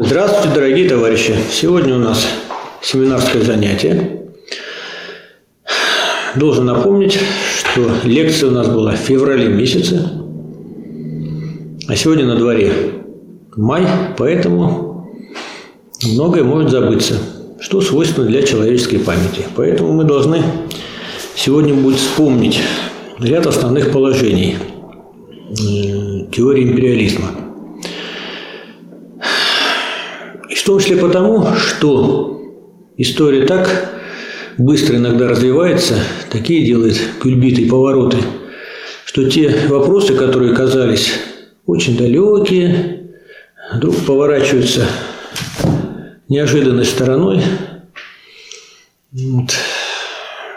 Здравствуйте, дорогие товарищи! Сегодня у нас семинарское занятие. Должен напомнить, что лекция у нас была в феврале месяце, а сегодня на дворе май, поэтому многое может забыться, что свойственно для человеческой памяти. Поэтому мы должны сегодня будет вспомнить ряд основных положений э, теории империализма. И в том числе потому, что история так быстро иногда развивается, такие делает кульбиты и повороты, что те вопросы, которые казались очень далекие, вдруг поворачиваются неожиданной стороной. Вот.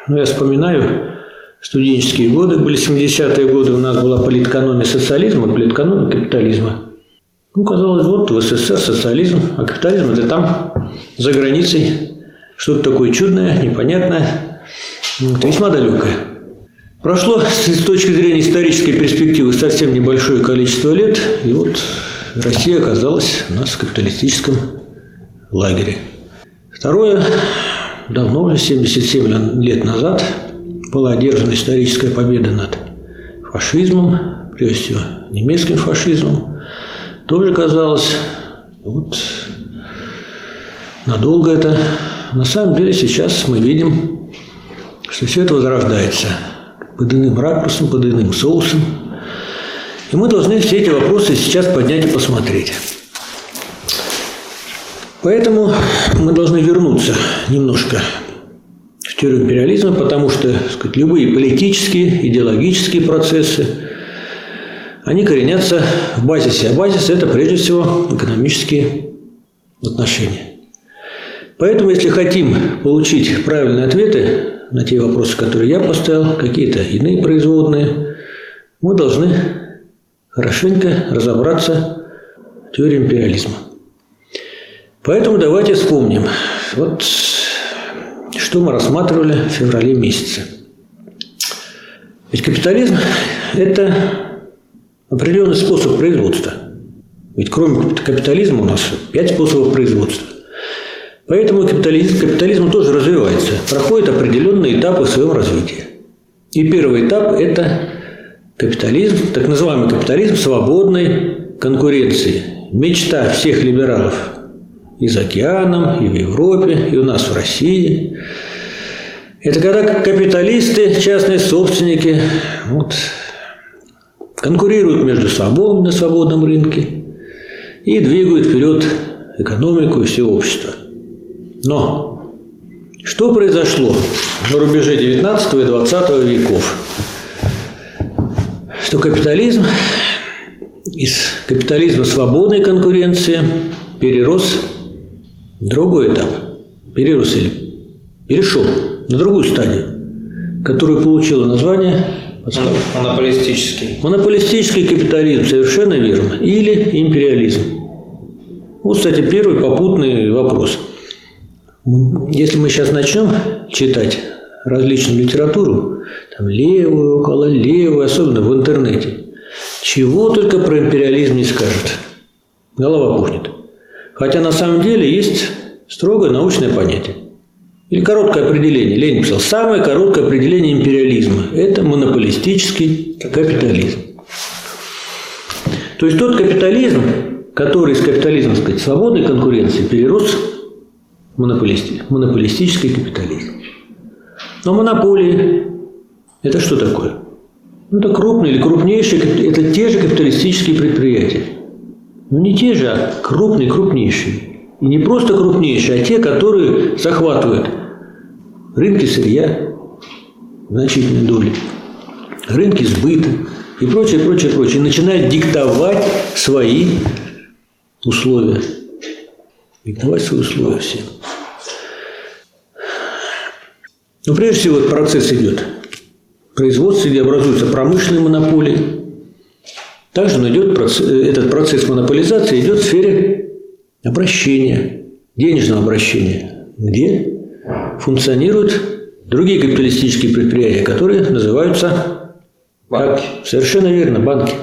Ну, я вспоминаю студенческие годы, были 70-е годы, у нас была политэкономия социализма, политэкономия капитализма. Ну, казалось, вот в СССР социализм, а капитализм – это там, за границей, что-то такое чудное, непонятное, вот, весьма далекое. Прошло с точки зрения исторической перспективы совсем небольшое количество лет, и вот Россия оказалась у нас в капиталистическом лагере. Второе, давно уже, 77 лет назад, была одержана историческая победа над фашизмом, прежде всего немецким фашизмом. Тоже казалось, вот надолго это. На самом деле сейчас мы видим, что все это возрождается под иным ракурсом, под иным соусом. И мы должны все эти вопросы сейчас поднять и посмотреть. Поэтому мы должны вернуться немножко в теорию империализма, потому что сказать, любые политические, идеологические процессы, они коренятся в базисе. А базис – это прежде всего экономические отношения. Поэтому, если хотим получить правильные ответы на те вопросы, которые я поставил, какие-то иные производные, мы должны хорошенько разобраться в теории империализма. Поэтому давайте вспомним, вот что мы рассматривали в феврале месяце. Ведь капитализм – это определенный способ производства. Ведь кроме капитализма у нас пять способов производства. Поэтому капитализм, капитализм тоже развивается, проходит определенные этапы в своем развитии. И первый этап – это капитализм, так называемый капитализм свободной конкуренции. Мечта всех либералов и за океаном, и в Европе, и у нас в России. Это когда капиталисты, частные собственники вот, конкурируют между собой на свободном рынке и двигают вперед экономику и все общество. Но что произошло на рубеже 19 и 20 веков? Что капитализм из капитализма свободной конкуренции перерос Другой этап. Перерос или перешел на другую стадию, которая получила название Монополистический. Монополистический капитализм, совершенно верно. Или империализм. Вот, кстати, первый попутный вопрос. Если мы сейчас начнем читать различную литературу, там левую, около левую, особенно в интернете, чего только про империализм не скажут. Голова пухнет. Хотя на самом деле есть строгое научное понятие. Или короткое определение. Ленин писал, самое короткое определение империализма – это монополистический капитализм. То есть тот капитализм, который из капитализма, так сказать, свободной конкуренции перерос в монополисти, монополистический капитализм. Но монополии – это что такое? Ну, это крупные или крупнейшие, это те же капиталистические предприятия. Ну не те же, а крупные, крупнейшие. И не просто крупнейшие, а те, которые захватывают рынки сырья, значительные доли, рынки сбыта и прочее, прочее, прочее. И начинают диктовать свои условия. Диктовать свои условия всем. Но прежде всего этот процесс идет. Производство, где образуются промышленные монополии, также он идет, этот процесс монополизации идет в сфере обращения, денежного обращения, где функционируют другие капиталистические предприятия, которые называются банки. Совершенно верно, банки.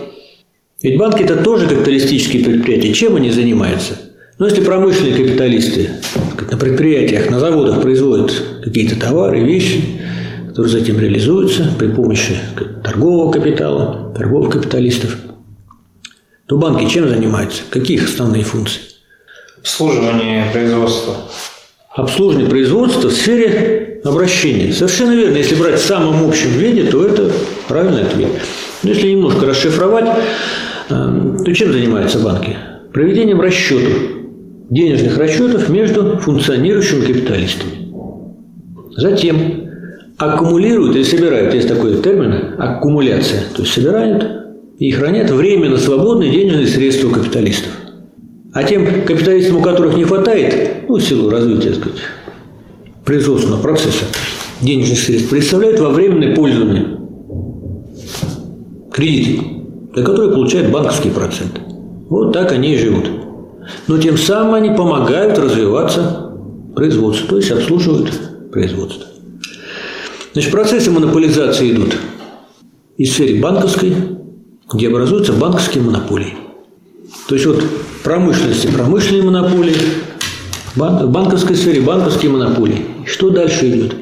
Ведь банки это тоже капиталистические предприятия. Чем они занимаются? Но если промышленные капиталисты на предприятиях, на заводах производят какие-то товары, вещи, которые затем реализуются при помощи торгового капитала, торговых капиталистов, то банки чем занимаются? Какие их основные функции? Обслуживание производства. Обслуживание производства в сфере обращения. Совершенно верно. Если брать в самом общем виде, то это правильный ответ. Но если немножко расшифровать, э, то чем занимаются банки? Проведением расчетов, денежных расчетов между функционирующими капиталистами. Затем аккумулируют или собирают, есть такой термин, аккумуляция, то есть собирают и хранят временно свободные денежные средства у капиталистов. А тем капиталистам, у которых не хватает, ну, силу развития, так сказать, производственного процесса денежных средств, представляют во временное пользование кредиты, за которые получают банковские проценты. Вот так они и живут. Но тем самым они помогают развиваться производству, то есть обслуживают производство. Значит, процессы монополизации идут из сферы банковской, где образуются банковские монополии. То есть вот промышленности промышленные монополии, в банковской сфере банковские монополии. Что дальше идет?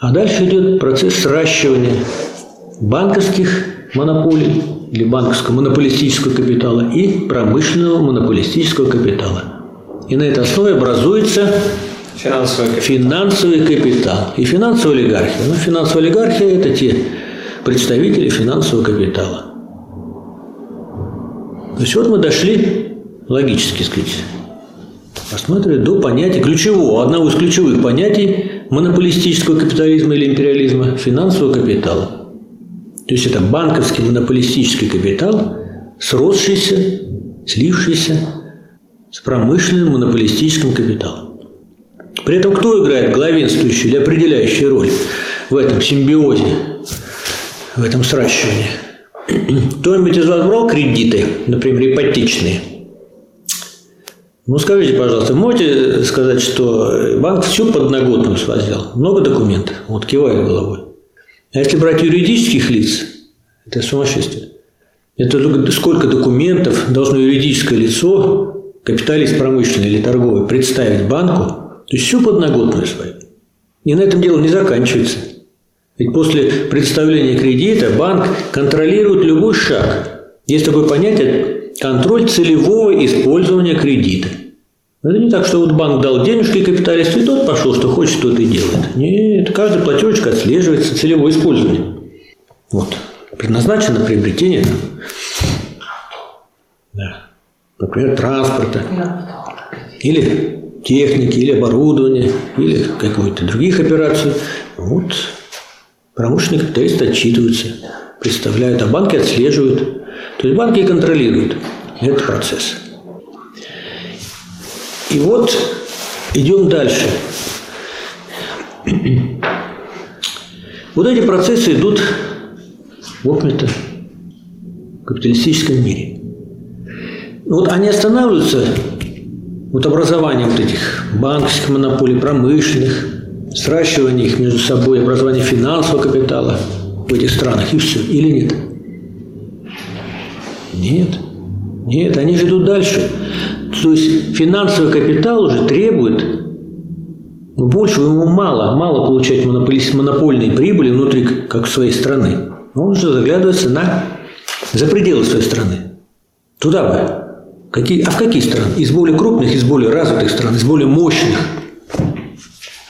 А дальше идет процесс сращивания банковских монополий или банковского монополистического капитала и промышленного монополистического капитала. И на этой основе образуется Финансовый капитал. финансовый капитал и финансовая олигархия. Ну, финансовая олигархия – это те представители финансового капитала. То есть вот мы дошли, логически сказать, посмотрим до понятия ключевого, одного из ключевых понятий монополистического капитализма или империализма – финансового капитала. То есть это банковский монополистический капитал, сросшийся, слившийся с промышленным монополистическим капиталом. При этом кто играет главенствующую или определяющую роль в этом симбиозе, в этом сращивании? Кто-нибудь из вас брал кредиты, например, ипотечные? Ну, скажите, пожалуйста, можете сказать, что банк все подноготным свозил? Много документов? Вот кивает головой. А если брать юридических лиц, это сумасшествие. Это сколько документов должно юридическое лицо, капиталист промышленный или торговый, представить банку, то есть всю подноготную свою. И на этом дело не заканчивается. Ведь после представления кредита банк контролирует любой шаг. Есть такое понятие контроль целевого использования кредита. Это не так, что вот банк дал денежки капиталисту, и тот пошел, что хочет, тот и делает. Нет, каждый платежечка отслеживается, целевое использование. Вот. Предназначено приобретение, да, например, транспорта, или техники, или оборудования, или какой-то других операций. Вот промышленные капиталисты отчитываются, представляют, а банки отслеживают. То есть банки контролируют этот процесс. И вот идем дальше. Вот эти процессы идут, в общем-то, капиталистическом мире. Вот они останавливаются, вот образование вот этих банковских монополий, промышленных, сращивание их между собой, образование финансового капитала в этих странах, и все. Или нет? Нет. Нет, они же идут дальше. То есть финансовый капитал уже требует ну, больше ему мало, мало получать монопольные прибыли внутри как своей страны. Он уже заглядывается на за пределы своей страны. Туда бы. Какие, а в какие страны? Из более крупных, из более развитых стран, из более мощных.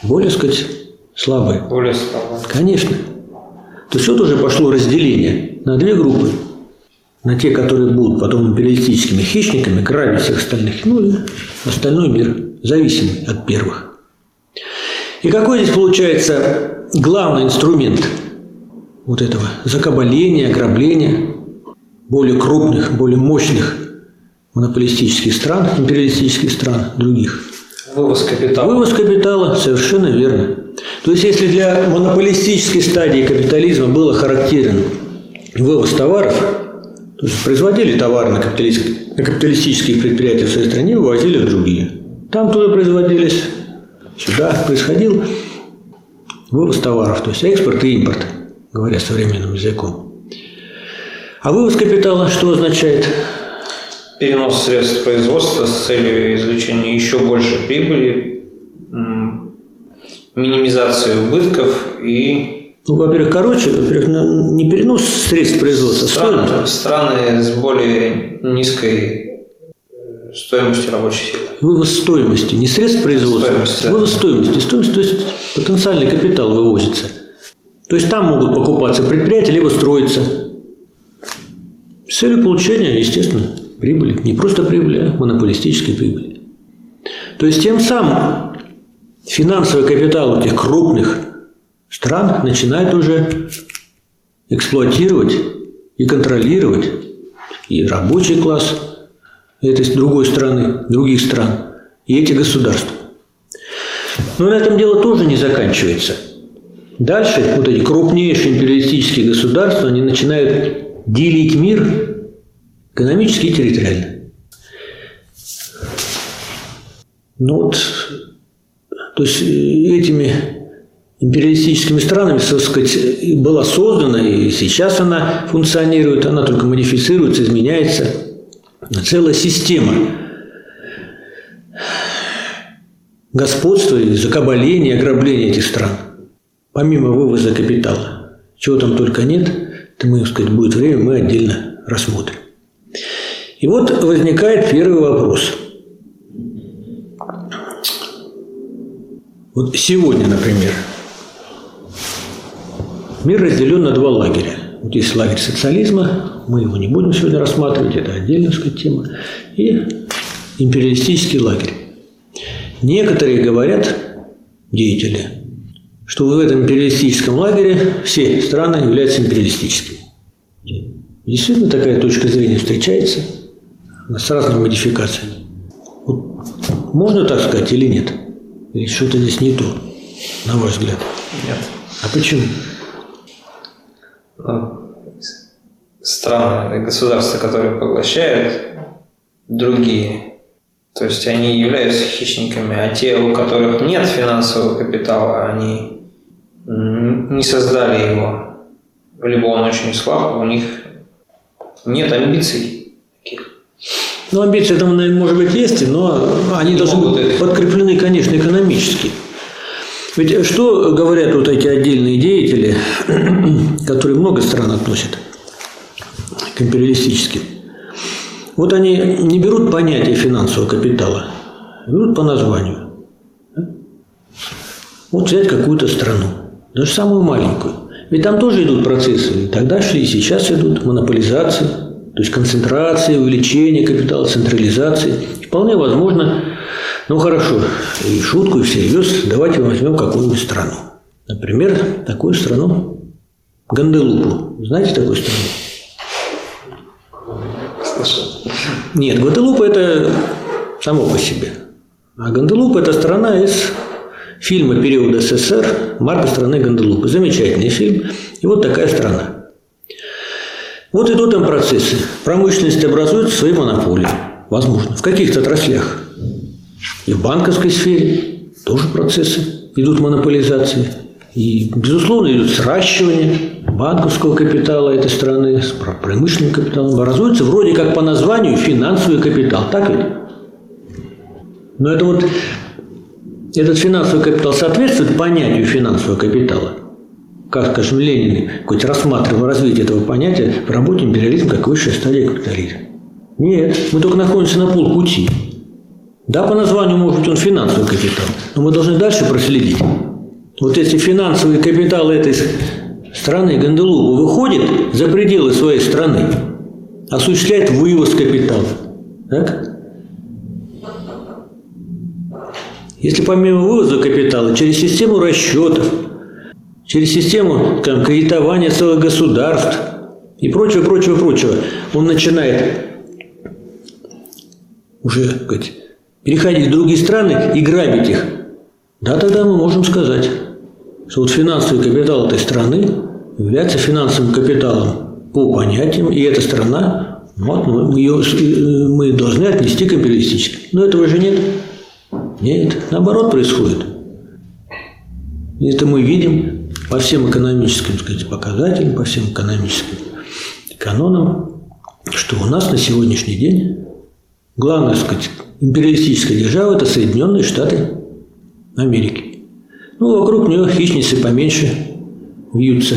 Более, сказать, слабые. Более слабые. Конечно. То есть вот уже пошло разделение на две группы на те, которые будут потом империалистическими хищниками, грабить всех остальных, ну и остальной мир зависимый от первых. И какой здесь получается главный инструмент вот этого закабаления, ограбления более крупных, более мощных монополистических стран, империалистических стран других? Вывоз капитала. Вывоз капитала, совершенно верно. То есть, если для монополистической стадии капитализма было характерен вывоз товаров, то есть производили товары на, капиталистические, на капиталистические предприятия в своей стране, вывозили в другие. Там тоже производились, сюда происходил вывоз товаров, то есть экспорт и импорт, говоря современным языком. А вывоз капитала что означает? Перенос средств производства с целью извлечения еще большей прибыли, минимизации убытков и ну, во-первых, короче, во-первых, не перенос средств производства, страны, страны с более низкой э, стоимостью рабочей силы. Вывоз стоимости, не средств производства, стоимость, да. вывоз стоимости. Стоимость, то есть потенциальный капитал вывозится. То есть там могут покупаться предприятия, либо строиться. С целью получения, естественно, прибыли. Не просто прибыли, а монополистической прибыли. То есть тем самым финансовый капитал этих крупных стран начинает уже эксплуатировать и контролировать и рабочий класс этой другой страны, других стран, и эти государства. Но на этом дело тоже не заканчивается. Дальше вот эти крупнейшие империалистические государства, они начинают делить мир экономически и территориально. Ну вот, то есть этими империалистическими странами, так сказать, была создана, и сейчас она функционирует, она только модифицируется, изменяется. Целая система господства, закабаления, ограбления этих стран, помимо вывоза капитала. Чего там только нет, то мы, так сказать, будет время, мы отдельно рассмотрим. И вот возникает первый вопрос. Вот сегодня, например, Мир разделен на два лагеря. Вот есть лагерь социализма, мы его не будем сегодня рассматривать, это отдельная сказать, тема, и империалистический лагерь. Некоторые говорят, деятели, что в этом империалистическом лагере все страны являются империалистическими. Действительно такая точка зрения встречается с разными модификациями. Вот можно так сказать или нет? Или что-то здесь не то, на ваш взгляд? Нет. А почему? страны, государства, которые поглощают другие. То есть они являются хищниками, а те, у которых нет финансового капитала, они не создали его, либо он очень слаб, у них нет амбиций. Ну, амбиции там, может быть, есть, но они должны быть подкреплены, конечно, экономически. Ведь что говорят вот эти отдельные деятели, которые много стран относят к империалистическим? Вот они не берут понятие финансового капитала, берут по названию. Вот взять какую-то страну, даже самую маленькую. Ведь там тоже идут процессы, и тогда шли, и сейчас идут монополизации, то есть концентрация, увеличение капитала, централизации. Вполне возможно, ну хорошо, и шутку, и всерьез, давайте возьмем какую-нибудь страну. Например, такую страну Ганделупу. Знаете такую страну? Слышал. Нет, Гваделупа – это само по себе. А Ганделупа – это страна из фильма периода СССР «Марка страны Ганделупы». Замечательный фильм. И вот такая страна. Вот идут там процессы. Промышленность образует свои монополии. Возможно. В каких-то отраслях. И в банковской сфере тоже процессы идут монополизации. И, безусловно, идет сращивание банковского капитала этой страны с промышленным капиталом. Образуется вроде как по названию финансовый капитал. Так ведь? Но это вот этот финансовый капитал соответствует понятию финансового капитала. Как, скажем, Ленин хоть рассматривал развитие этого понятия в работе империализм как высшая стадия капитализма. Нет, мы только находимся на полпути. Да, по названию может быть он финансовый капитал, но мы должны дальше проследить. Вот если финансовый капитал этой страны Ганделупа выходит за пределы своей страны, осуществляет вывоз капитала. Так? Если помимо вывоза капитала через систему расчетов, через систему там, кредитования целых государств и прочего, прочего, прочего, он начинает уже сказать, переходить в другие страны и грабить их, да, тогда мы можем сказать, что вот финансовый капитал этой страны является финансовым капиталом по понятиям, и эта страна, вот, мы, ее, мы должны отнести к империалистической. Но этого же нет. Нет, наоборот происходит. Это мы видим по всем экономическим сказать, показателям, по всем экономическим канонам, что у нас на сегодняшний день главная, сказать, империалистическая держава – это Соединенные Штаты Америки. Ну, вокруг нее хищницы поменьше вьются.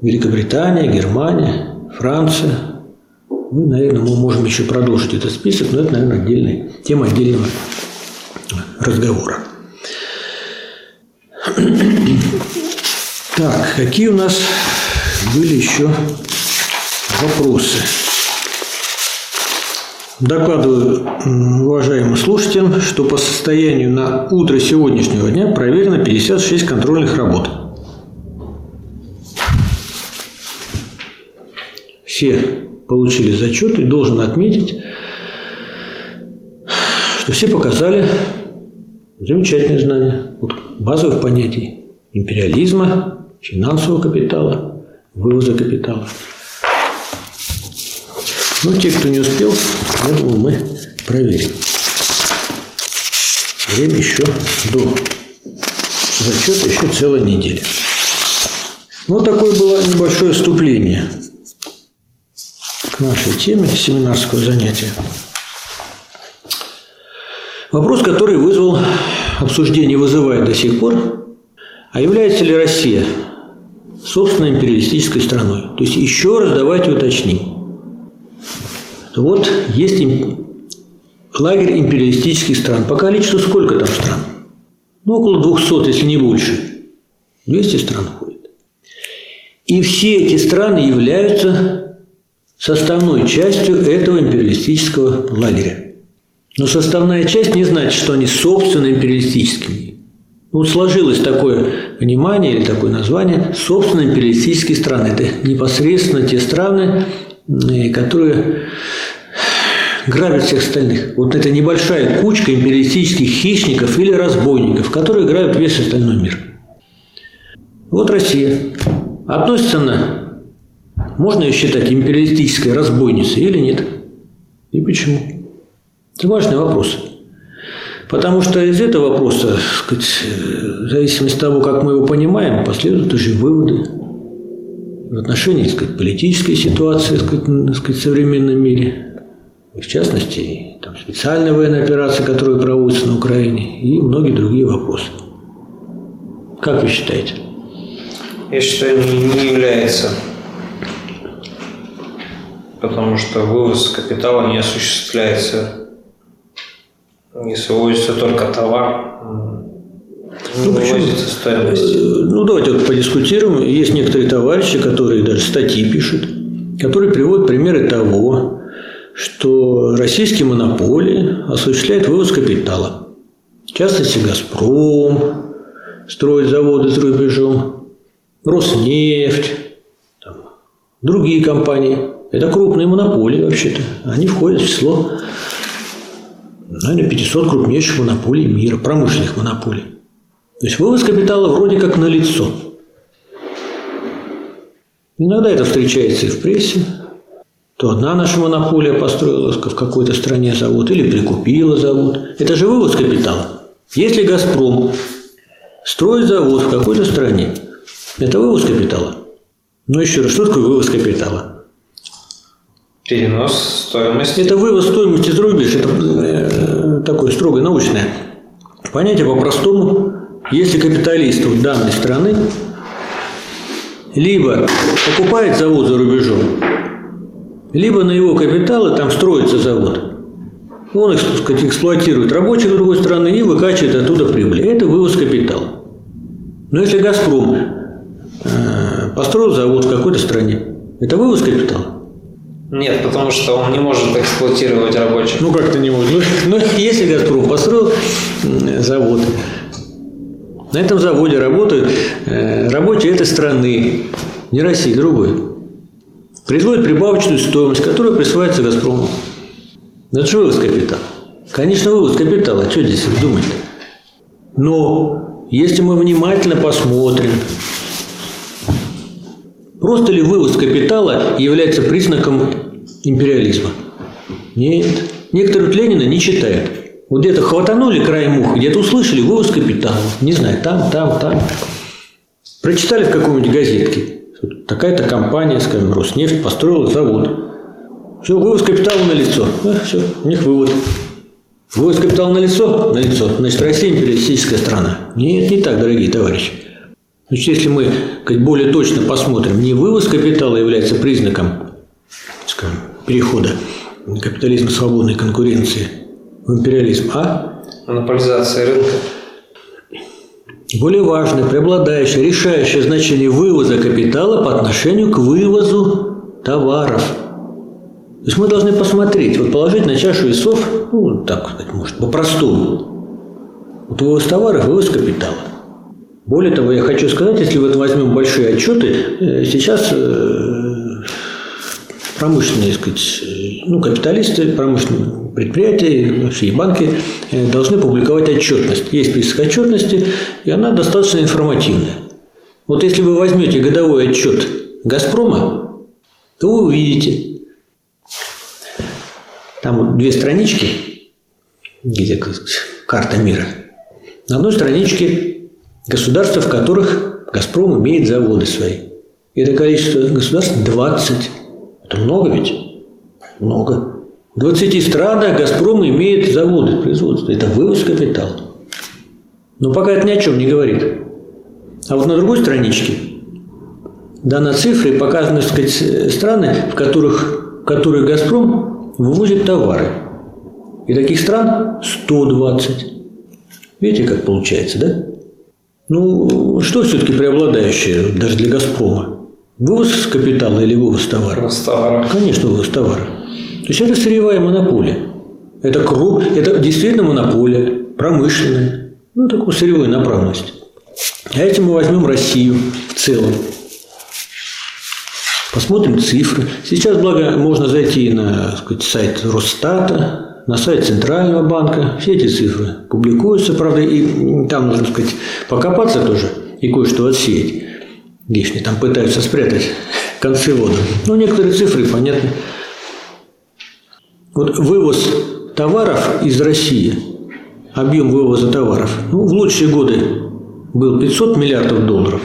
Великобритания, Германия, Франция. Ну, наверное, мы можем еще продолжить этот список, но это, наверное, отдельная тема отдельного разговора. Так, какие у нас были еще вопросы? Докладываю уважаемым слушателям, что по состоянию на утро сегодняшнего дня проверено 56 контрольных работ. Все получили зачет и должен отметить, что все показали замечательные знания вот базовых понятий империализма, финансового капитала, вывоза капитала. Ну, те, кто не успел, я думаю, мы проверим. Время еще до зачета, еще целая неделя. Вот такое было небольшое вступление к нашей теме семинарского занятия. Вопрос, который вызвал обсуждение, вызывает до сих пор, а является ли Россия собственной империалистической страной? То есть еще раз давайте уточним. Вот есть лагерь империалистических стран. По количеству сколько там стран? Ну, около 200, если не больше. 200 стран входит. И все эти страны являются составной частью этого империалистического лагеря. Но составная часть не значит, что они собственно империалистическими. Ну, сложилось такое понимание или такое название собственно империалистические страны. Это непосредственно те страны, которые грабят всех остальных. Вот это небольшая кучка империалистических хищников или разбойников, которые грабят весь остальной мир. Вот Россия. Относится она, можно ее считать империалистической разбойницей или нет? И почему? Это важный вопрос. Потому что из этого вопроса, сказать, в зависимости от того, как мы его понимаем, последуют уже выводы в отношении так сказать, политической ситуации так сказать, так сказать, в современном мире, в частности, там, специальная военная операция, которая проводится на Украине, и многие другие вопросы. Как вы считаете? Я считаю, не является. Потому что вывоз капитала не осуществляется. Если вывозится только товар, ну, вывозится стоимость. Э, ну, давайте вот подискутируем. Есть некоторые товарищи, которые даже статьи пишут, которые приводят примеры того, что российские монополии осуществляют вывоз капитала. В частности, «Газпром» строит заводы за рубежом, «Роснефть», там, другие компании. Это крупные монополии вообще-то. Они входят в число, наверное, 500 крупнейших монополий мира, промышленных монополий. То есть вывоз капитала вроде как на лицо. Иногда это встречается и в прессе, то одна наша монополия построила в какой-то стране завод или прикупила завод. Это же вывоз капитала. Если «Газпром» строит завод в какой-то стране, это вывоз капитала. Но еще раз, что такое вывоз капитала? Перенос стоимости. Это вывоз стоимости за рубеж. Это э, такое строгое научное понятие по-простому. Если капиталист данной страны либо покупает завод за рубежом, либо на его капиталы там строится завод. Он их, сказать, эксплуатирует рабочих другой страны и выкачивает оттуда прибыль. Это вывоз капитала. Но если «Газпром» э, построил завод в какой-то стране, это вывоз капитала? Нет, потому что он не может эксплуатировать рабочих. Ну, как-то не может. Ну, ну если «Газпром» построил завод, на этом заводе работают э, рабочие этой страны, не России, другой производит прибавочную стоимость, которая присваивается «Газпрому». Это же вывоз капитала. Конечно, вывоз капитала. Что здесь думать-то? Но если мы внимательно посмотрим, просто ли вывоз капитала является признаком империализма? Нет. Некоторые Ленина не читают. Вот где-то хватанули край мух, где-то услышали вывоз капитала. Не знаю, там, там, там. Прочитали в какой-нибудь газетке. Такая-то компания, скажем, Роснефть, построила завод. Все, вывоз капитала на лицо. А, все, у них вывод. Вывоз капитала на лицо? На лицо. Значит, Россия империалистическая страна. Нет, не так, дорогие товарищи. Значит, если мы как, более точно посмотрим, не вывоз капитала является признаком скажем, перехода капитализма свободной конкуренции в империализм, а монополизация рынка. Более важное, преобладающее, решающее значение вывоза капитала по отношению к вывозу товаров. То есть мы должны посмотреть, вот положить на чашу весов, ну, так сказать, может, по-простому. Вот вывоз товаров, вывоз капитала. Более того, я хочу сказать, если вот возьмем большие отчеты, э, сейчас э, промышленные, сказать, э, ну, капиталисты, промышленные предприятия, вообще банки должны публиковать отчетность. Есть список отчетности, и она достаточно информативная. Вот если вы возьмете годовой отчет «Газпрома», то вы увидите, там две странички, где карта мира. На одной страничке Государства, в которых «Газпром» имеет заводы свои. И это количество государств 20. Это много ведь? Много. В 20 странах «Газпром» имеет заводы производства. Это вывоз капитала. Но пока это ни о чем не говорит. А вот на другой страничке дана цифра и показаны, так сказать, страны, в которых, в которых «Газпром» вывозит товары. И таких стран 120. Видите, как получается, да? Ну, что все-таки преобладающее даже для «Газпрома»? Вывоз капитала или вывоз товара? Вывоз товара. Конечно, вывоз товара. То есть это сырьевая монополия. Это, круг, это действительно монополия, промышленная, ну, такой сырьевой направленности. А этим мы возьмем Россию в целом. Посмотрим цифры. Сейчас, благо, можно зайти на сказать, сайт Росстата, на сайт Центрального банка. Все эти цифры публикуются, правда, и там нужно сказать, покопаться тоже и кое-что отсеять. Лишнее там пытаются спрятать концы вода. Но некоторые цифры понятны. Вот вывоз товаров из России, объем вывоза товаров, ну, в лучшие годы был 500 миллиардов долларов.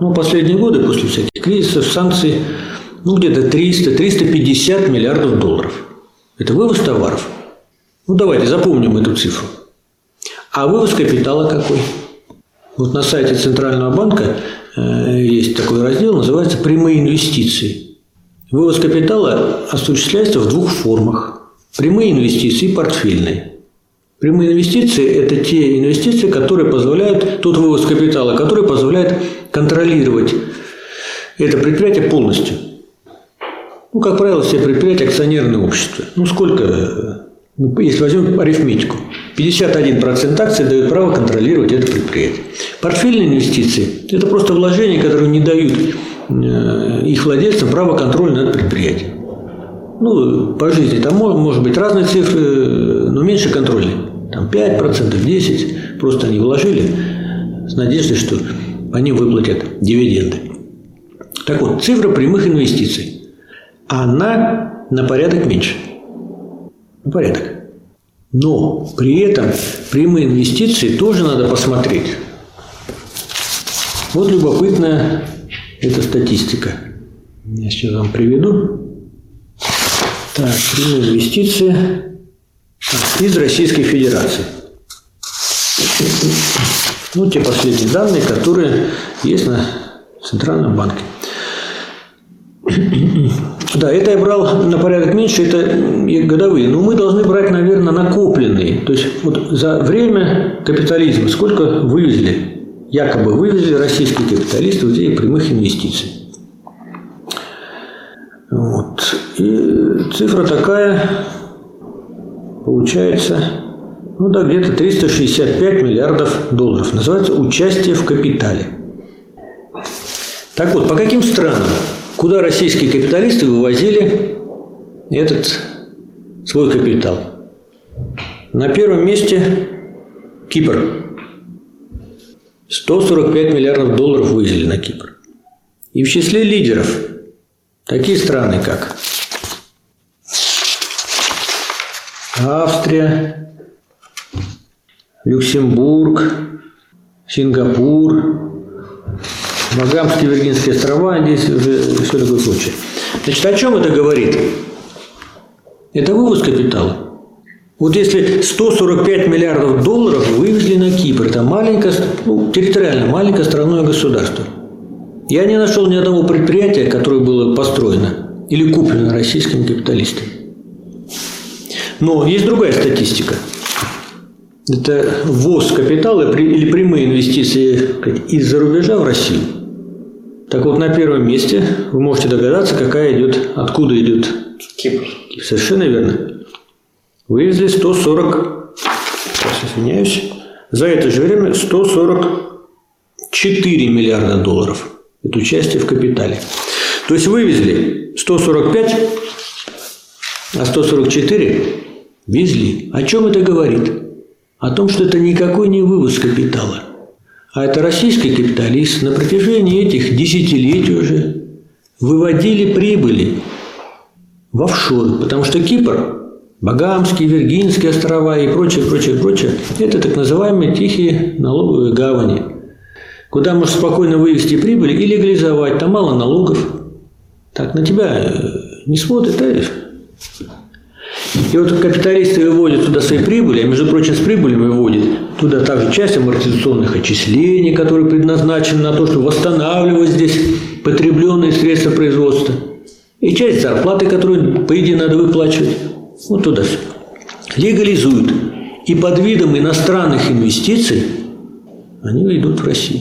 Ну, последние годы, после всяких кризисов, санкций, ну, где-то 300-350 миллиардов долларов. Это вывоз товаров. Ну, давайте запомним эту цифру. А вывоз капитала какой? Вот на сайте Центрального банка э, есть такой раздел, называется «Прямые инвестиции». Вывоз капитала осуществляется в двух формах. Прямые инвестиции и портфельные. Прямые инвестиции – это те инвестиции, которые позволяют, тот вывоз капитала, который позволяет контролировать это предприятие полностью. Ну, как правило, все предприятия акционерные общества. Ну, сколько ну, если возьмем арифметику, 51% акций дают право контролировать это предприятие. Портфельные инвестиции – это просто вложения, которые не дают э, их владельцам права контроля над предприятием. Ну, по жизни там может быть разные цифры, но меньше контроля. Там 5%, 10%. Просто они вложили с надеждой, что они выплатят дивиденды. Так вот, цифра прямых инвестиций. Она на порядок меньше – порядок. Но при этом прямые инвестиции тоже надо посмотреть. Вот любопытная эта статистика. Я сейчас вам приведу. Так, прямые инвестиции из Российской Федерации. Ну, те последние данные, которые есть на Центральном банке. Да, это я брал на порядок меньше, это годовые. Но мы должны брать, наверное, накопленные. То есть вот за время капитализма сколько вывезли, якобы вывезли российские капиталисты в идее прямых инвестиций. Вот. И цифра такая получается, ну да, где-то 365 миллиардов долларов. Называется участие в капитале. Так вот, по каким странам куда российские капиталисты вывозили этот свой капитал. На первом месте Кипр. 145 миллиардов долларов вывезли на Кипр. И в числе лидеров такие страны, как Австрия, Люксембург, Сингапур, Багамские Виргинские острова, здесь уже все такое прочее. Значит, о чем это говорит? Это вывоз капитала. Вот если 145 миллиардов долларов вывезли на Кипр, это маленькое, ну, территориально маленькое странное государство. Я не нашел ни одного предприятия, которое было построено или куплено российскими капиталистами. Но есть другая статистика. Это ввоз капитала или прямые инвестиции из-за рубежа в Россию. Так вот, на первом месте вы можете догадаться, какая идет, откуда идет Кипр. Совершенно верно. Вывезли 140, сейчас извиняюсь, за это же время 144 миллиарда долларов. Это участие в капитале. То есть вывезли 145, а 144 везли. О чем это говорит? О том, что это никакой не вывоз капитала. А это российский капиталист на протяжении этих десятилетий уже выводили прибыли в офшоры. Потому что Кипр Багамские, Виргинские острова и прочее, прочее, прочее – это так называемые тихие налоговые гавани, куда можешь спокойно вывести прибыль и легализовать. Там мало налогов. Так, на тебя э, не смотрят, а и вот капиталисты выводят туда свои прибыли, а между прочим, с прибылями выводят туда также часть амортизационных отчислений, которые предназначены на то, чтобы восстанавливать здесь потребленные средства производства, и часть зарплаты, которую, по идее, надо выплачивать. Вот туда все. Легализуют. И под видом иностранных инвестиций они идут в Россию.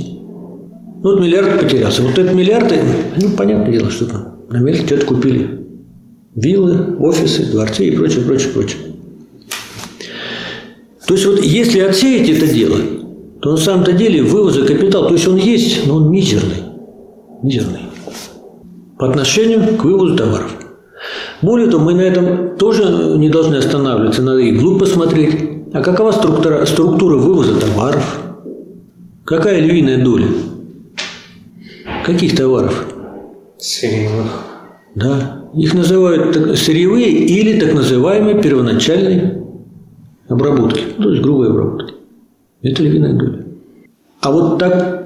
Ну, вот миллиард потерялся. Вот этот миллиард, ну, понятное дело, что там на месте что-то купили. Виллы, офисы, дворцы и прочее, прочее, прочее. То есть вот если отсеять это дело, то на самом-то деле вывоза капитал, то есть он есть, но он мизерный. Мизерный. По отношению к вывозу товаров. Более того, мы на этом тоже не должны останавливаться, надо и вглубь посмотреть. А какова структура, структура вывоза товаров? Какая львиная доля? Каких товаров? Сырьевых. Да. Их называют сырьевые или так называемые первоначальные обработки. То есть грубые обработки. Это львиная доля. А вот так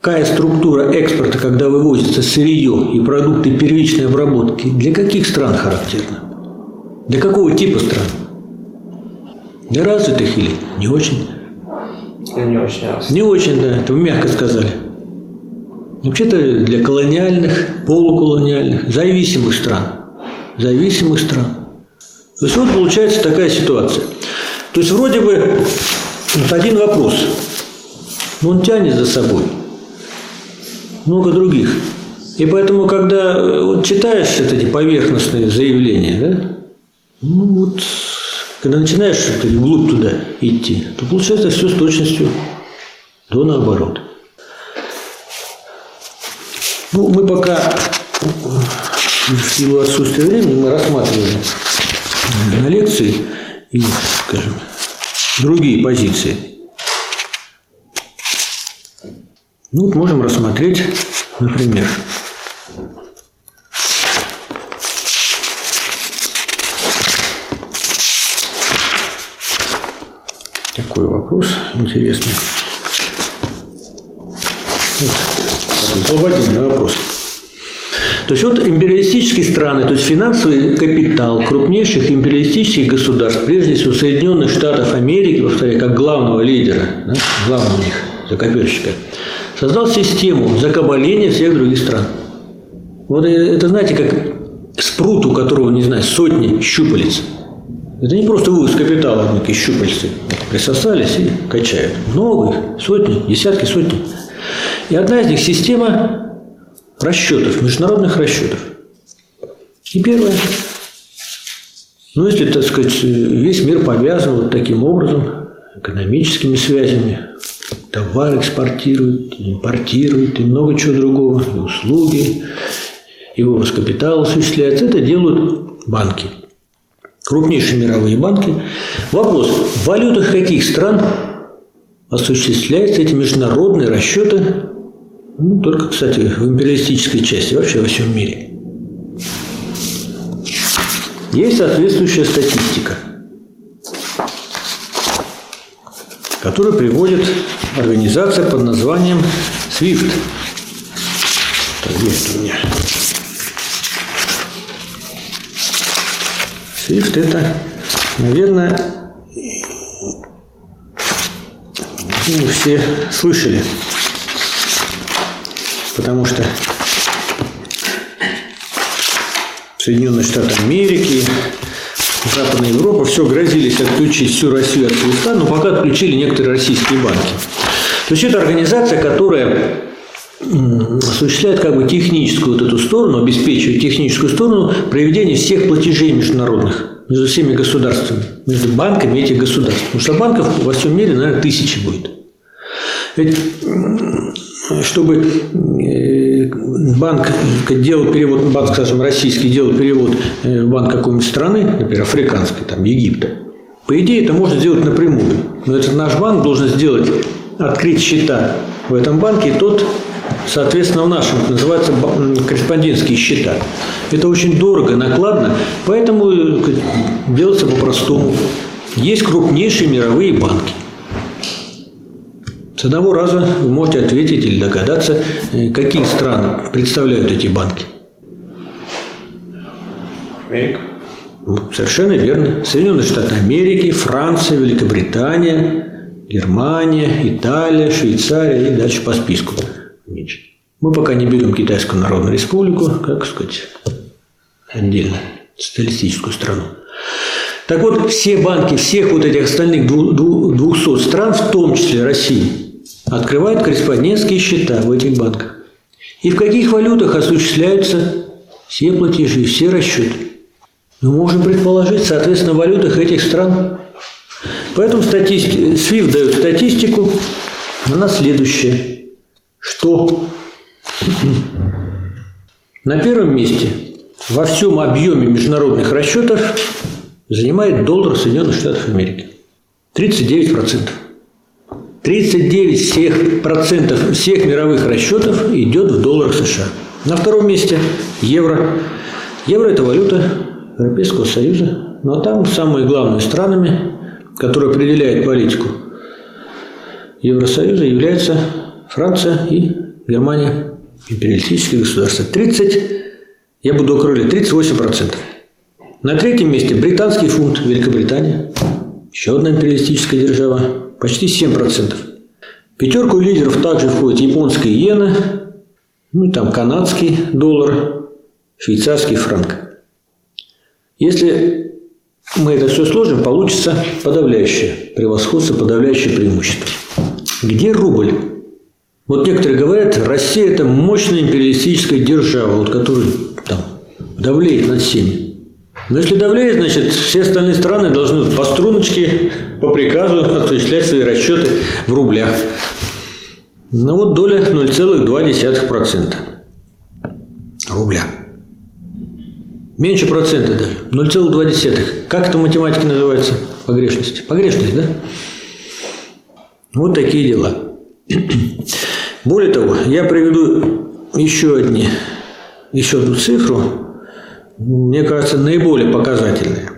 Какая структура экспорта, когда вывозится сырье и продукты первичной обработки, для каких стран характерна? Для какого типа стран? Для развитых или не очень? Не очень развитых. Не очень, да, это вы мягко сказали. Вообще-то для колониальных, полуколониальных, зависимых стран. Зависимых стран. То есть вот получается такая ситуация. То есть вроде бы вот один вопрос, но он тянет за собой – много других. И поэтому, когда э, вот читаешь вот эти поверхностные заявления, да, ну вот, когда начинаешь вглубь туда идти, то получается все с точностью до наоборот. Ну, мы пока в силу отсутствия времени мы рассматриваем на лекции и, скажем, другие позиции. Ну, вот можем рассмотреть, например, такой вопрос интересный. Вот, злободневный вопрос. То есть вот империалистические страны, то есть финансовый капитал крупнейших империалистических государств, прежде всего Соединенных Штатов Америки, повторяю, как главного лидера, да, главного у них, закопельщика, создал систему закабаления всех других стран. Вот это, знаете, как спрут, у которого, не знаю, сотни щупалец. Это не просто вывоз капитала, такие щупальцы присосались и качают. Много их, сотни, десятки, сотни. И одна из них – система расчетов, международных расчетов. И первое. Ну, если, так сказать, весь мир повязан вот таким образом, экономическими связями, товар экспортируют, импортируют и много чего другого, и услуги, и вывоз капитала осуществляется. Это делают банки. Крупнейшие мировые банки. Вопрос, в валютах каких стран осуществляются эти международные расчеты, ну, только, кстати, в империалистической части, вообще во всем мире. Есть соответствующая статистика – который приводит организация под названием SWIFT. Так, есть у меня. SWIFT это, наверное, ну, все слышали. Потому что Соединенные Штаты Америки, Западная Европа все грозились отключить всю Россию от SWIFT, но пока отключили некоторые российские банки. То есть это организация, которая осуществляет как бы техническую вот эту сторону, обеспечивает техническую сторону проведения всех платежей международных между всеми государствами, между банками этих государств. Потому что банков во всем мире, наверное, тысячи будет. Ведь чтобы э, банк делал перевод, банк, скажем, российский делал перевод э, в банк какой-нибудь страны, например, африканской, там, Египта, по идее, это можно сделать напрямую. Но этот наш банк должен сделать, открыть счета в этом банке, и тот Соответственно, в нашем называется корреспондентские счета. Это очень дорого, накладно, поэтому э, делается по-простому. Есть крупнейшие мировые банки. С одного раза вы можете ответить или догадаться, э, какие страны представляют эти банки. Америка. Ну, совершенно верно. Соединенные Штаты Америки, Франция, Великобритания, Германия, Италия, Швейцария и дальше по списку меньше. Мы пока не берем Китайскую Народную Республику, как сказать, отдельно, социалистическую страну. Так вот, все банки всех вот этих остальных 200 стран, в том числе России, открывают корреспондентские счета в этих банках. И в каких валютах осуществляются все платежи, все расчеты. Мы можем предположить, соответственно, в валютах этих стран. Поэтому статистика, SWIFT дает статистику, она следующая что на первом месте во всем объеме международных расчетов занимает доллар Соединенных Штатов Америки. 39%. 39 всех процентов всех мировых расчетов идет в долларах США. На втором месте евро. Евро – это валюта Европейского Союза. Но там самыми главными странами, которые определяют политику Евросоюза, являются Франция и Германия, империалистические государства. 30, я буду округлять, 38%. На третьем месте британский фунт, Великобритания, еще одна империалистическая держава, почти 7%. В пятерку лидеров также входит японская иена, ну там канадский доллар, швейцарский франк. Если мы это все сложим, получится подавляющее превосходство, подавляющее преимущество. Где рубль? Вот некоторые говорят, Россия – это мощная империалистическая держава, вот, которая там, давлеет над всеми. Но если давлеет, значит, все остальные страны должны по струночке, по приказу осуществлять свои расчеты в рублях. Ну вот доля 0,2% рубля. Меньше процента даже. 0,2. Как это в математике называется? Погрешность. Погрешность, да? Вот такие дела. Более того, я приведу еще, одни, еще одну цифру, мне кажется, наиболее показательная.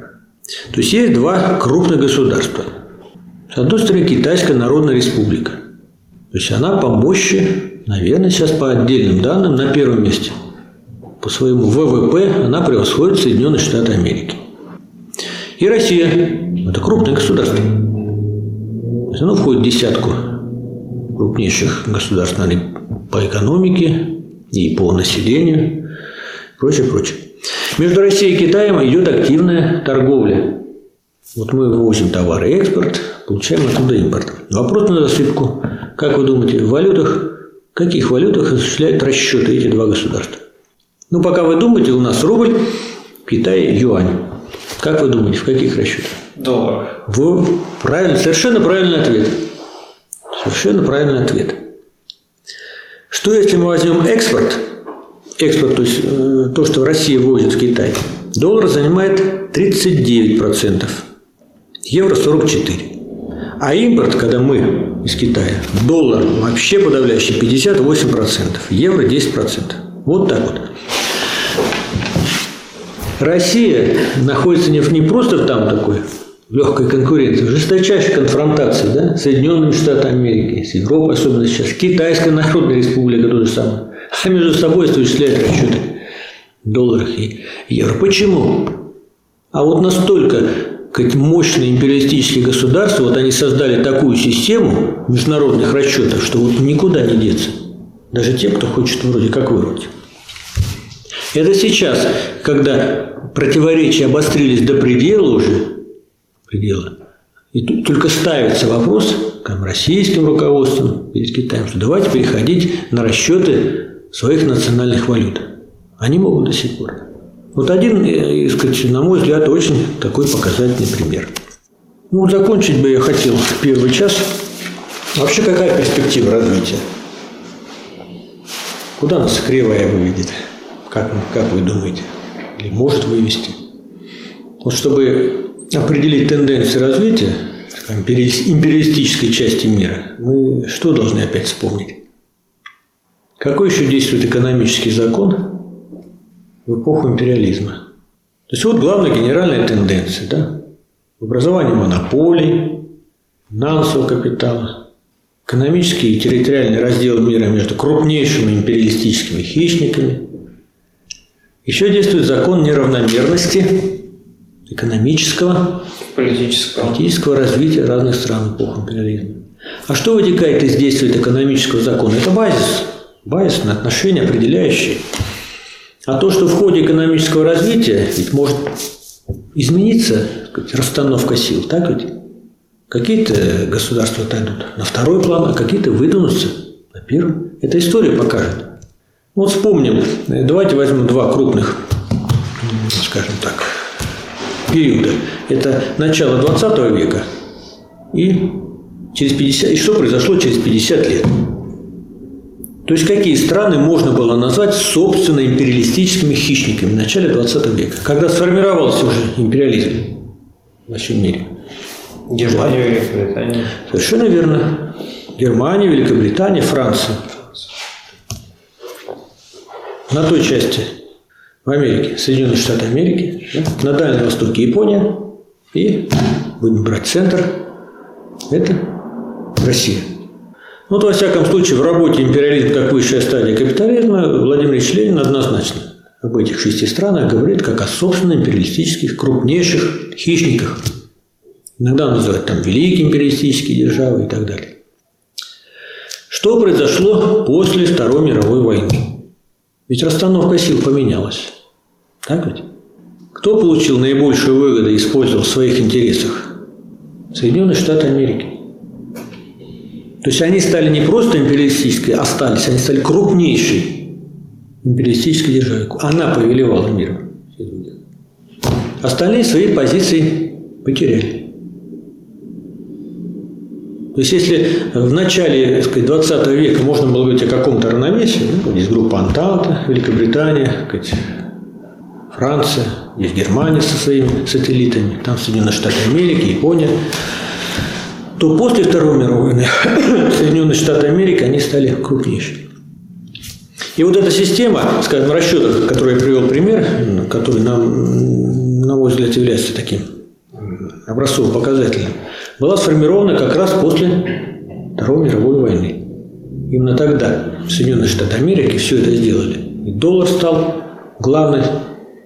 То есть есть два крупных государства. С одной стороны, Китайская Народная Республика. То есть она по мощи, наверное, сейчас по отдельным данным на первом месте. По своему ВВП она превосходит Соединенные Штаты Америки. И Россия – это крупное государство. То есть оно входит в десятку крупнейших государств по экономике и по населению, прочее, прочее. Между Россией и Китаем идет активная торговля. Вот мы вывозим товары экспорт, получаем оттуда импорт. Вопрос на засыпку. Как вы думаете, в валютах, в каких валютах осуществляют расчеты эти два государства? Ну, пока вы думаете, у нас рубль, в Китае юань. Как вы думаете, в каких расчетах? Доллар. В... Правильно, совершенно правильный ответ. Совершенно правильный ответ. Что если мы возьмем экспорт, экспорт, то есть э, то, что Россия возит в Китай, доллар занимает 39%, евро 44%. А импорт, когда мы из Китая, доллар вообще подавляющий 58%, евро 10%. Вот так вот. Россия находится не, не просто там такой легкой конкуренции, жесточайшей конфронтации да, с Соединенными Штатами Америки, с Европой, особенно сейчас, Китайская Народная Республика то же самое. А между собой осуществляют расчеты долларах и евро. Почему? А вот настолько мощные империалистические государства, вот они создали такую систему международных расчетов, что вот никуда не деться. Даже те, кто хочет вроде как вырвать. Это сейчас, когда противоречия обострились до предела уже, предела, и только ставится вопрос там, российским руководством перед Китаем, что давайте переходить на расчеты своих национальных валют. Они могут до сих пор. Вот один, э, сказать, на мой взгляд, очень такой показательный пример. Ну, закончить бы я хотел первый час. Вообще, какая перспектива развития? Куда нас кривая выведет? Как, как вы думаете? Или может вывести? Вот чтобы определить тенденции развития империалистической части мира, мы что должны опять вспомнить? Какой еще действует экономический закон в эпоху империализма? То есть вот главная генеральная тенденция, да? Образование монополий, финансового капитала, экономический и территориальный раздел мира между крупнейшими империалистическими хищниками. Еще действует закон неравномерности экономического, политического. политического развития разных стран эпохи империализма. А что вытекает из действия экономического закона? Это базис базисные отношения, определяющие. А то, что в ходе экономического развития ведь может измениться сказать, расстановка сил, так ведь? Какие-то государства отойдут на второй план, а какие-то выдвинутся на первый. Эта история покажет. Вот вспомним, давайте возьмем два крупных, скажем так, периода. Это начало 20 века и через 50, и что произошло через 50 лет. То есть какие страны можно было назвать собственно империалистическими хищниками в начале 20 века, когда сформировался уже империализм во всем мире. Германия, Великобритания. Совершенно верно. Германия, Великобритания, Франция. На той части в Америке, Соединенные Штаты Америки, на Дальнем Востоке Япония и, будем брать центр, это Россия. Ну, вот, во всяком случае, в работе «Империализм как высшая стадия капитализма» Владимир Ильич Ленин однозначно об этих шести странах говорит как о собственно империалистических крупнейших хищниках. Иногда он называет там великие империалистические державы и так далее. Что произошло после Второй мировой войны? Ведь расстановка сил поменялась. Так ведь? Кто получил наибольшую выгоду и использовал в своих интересах? Соединенные Штаты Америки. То есть они стали не просто империалистической, остались, они стали крупнейшей империалистической державой. Она повелевала миром. Остальные свои позиции потеряли. То есть, если в начале сказать, 20 века можно было говорить о каком-то равновесии, ну, есть группа Анталта, Великобритания, сказать, Франция, есть Германия со своими сателлитами, там Соединенные Штаты Америки, Япония, то после Второй мировой войны Соединенные Штаты Америки, они стали крупнейшими. И вот эта система, скажем, расчетов, который я привел пример, который, нам, на мой взгляд, является таким образцовым показателем, была сформирована как раз после Второй мировой войны. Именно тогда Соединенные Штаты Америки все это сделали. И доллар стал главной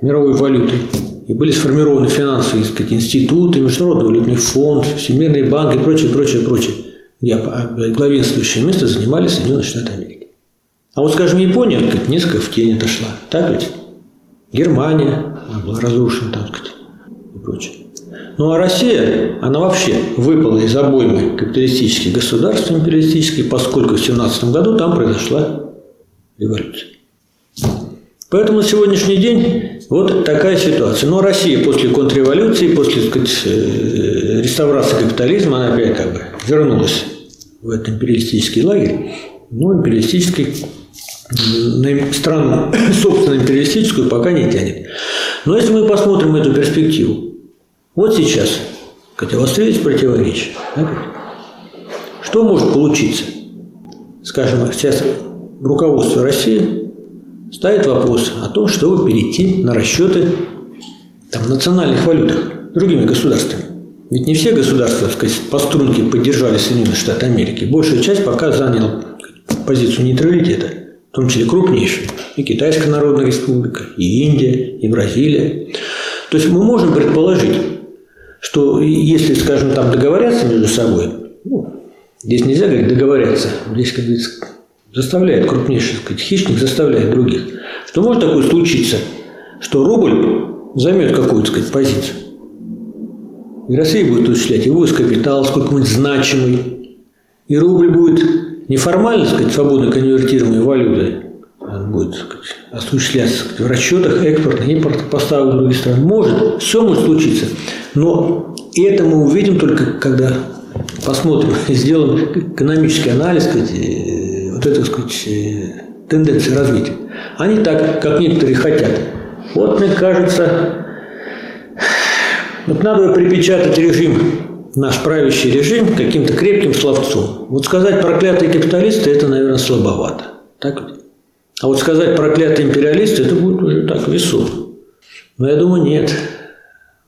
мировой валютой и были сформированы финансовые сказать, институты, Международный валютный фонд, Всемирный банк и прочее, прочее, прочее, где главенствующее место занимали Соединенные Штаты Америки. А вот, скажем, Япония как, несколько в тень отошла. Так ведь? Германия была разрушена, так сказать, и прочее. Ну а Россия, она вообще выпала из обоймы капиталистических государств империалистических, поскольку в 17 году там произошла революция. Поэтому на сегодняшний день вот такая ситуация. Но Россия после контрреволюции, после так сказать, э, реставрации капитализма, она опять как бы вернулась в этот империалистический лагерь. Но империалистический на страну, собственно, империалистическую пока не тянет. Но если мы посмотрим эту перспективу, вот сейчас, хотя обострились противоречия, да, что может получиться? Скажем, сейчас руководство России ставит вопрос о том, чтобы перейти на расчеты там, национальных валютах другими государствами. Ведь не все государства, так сказать, по струнке поддержали Соединенные Штаты Америки. Большая часть пока заняла позицию нейтралитета, в том числе крупнейшие. И Китайская Народная Республика, и Индия, и Бразилия. То есть мы можем предположить, что если, скажем, там договорятся между собой, ну, здесь нельзя говорить договорятся, здесь, как говорится, заставляет крупнейший сказать, хищник, заставляет других, что может такое случиться, что рубль займет какую-то сказать, позицию. И Россия будет осуществлять его капитал сколько-нибудь значимый. И рубль будет неформально, сказать, свободно конвертируемой валютой, он будет сказать, осуществляться сказать, в расчетах экспорта, импорта поставок других стран. Может, все может случиться. Но это мы увидим только, когда посмотрим, сделаем экономический анализ, сказать, это, сказать, тенденции развития. Они так, как некоторые хотят. Вот, мне кажется, вот надо припечатать режим, наш правящий режим, каким-то крепким словцом. Вот сказать проклятые капиталисты, это, наверное, слабовато. Так? А вот сказать проклятые империалисты, это будет уже так весомо. Но я думаю, нет.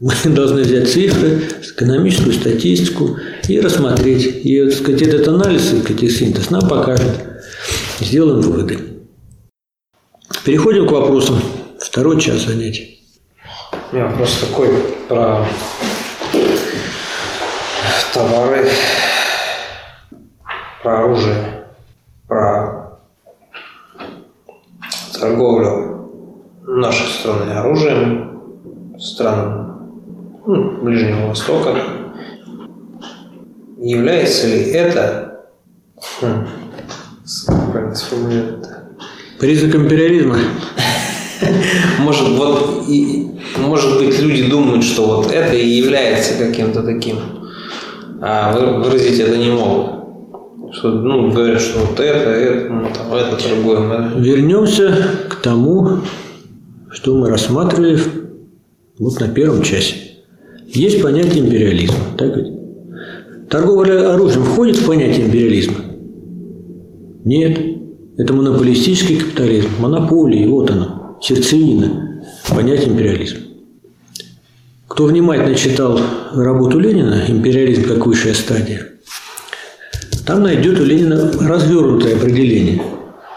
Мы должны взять цифры, экономическую статистику и рассмотреть. И, так сказать, этот анализ, этих синтез нам покажет. Сделаем выводы. Переходим к вопросам. Второй час занятий. У меня вопрос такой про товары, про оружие, про торговлю нашей страны оружием, стран ну, Ближнего Востока. Является ли это, хм, как сформулировать Признак империализма. Может, вот, и, может быть, люди думают, что вот это и является каким-то таким, а выразить это не могут. Что, ну, говорят, что вот это, это, ну, там, это торгуем. Это. Вернемся к тому, что мы рассматривали вот на первом часе. Есть понятие империализма, так ведь? Торговля оружием входит в понятие империализма? Нет. Это монополистический капитализм, монополии, вот оно сердцевина понятия империализма. Кто внимательно читал работу Ленина «Империализм как высшая стадия», там найдет у Ленина развернутое определение.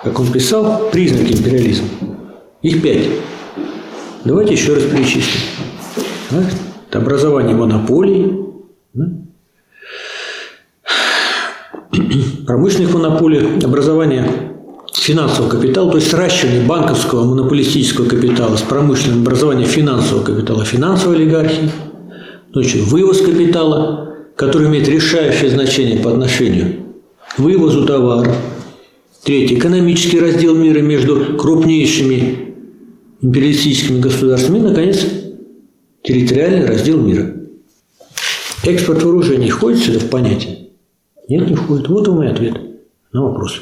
Как он писал, признаки империализма. Их пять. Давайте еще раз перечислим. Образование монополий? Промышленных монополий, образование финансового капитала, то есть сращивание банковского монополистического капитала с промышленным образованием финансового капитала, финансовой олигархии, значит, вывоз капитала, который имеет решающее значение по отношению к вывозу товара. Третье. Экономический раздел мира между крупнейшими империалистическими государствами. И, наконец, территориальный раздел мира. Экспорт вооружений входит сюда в понятие? Нет, не входит. Вот и мой ответ на вопрос.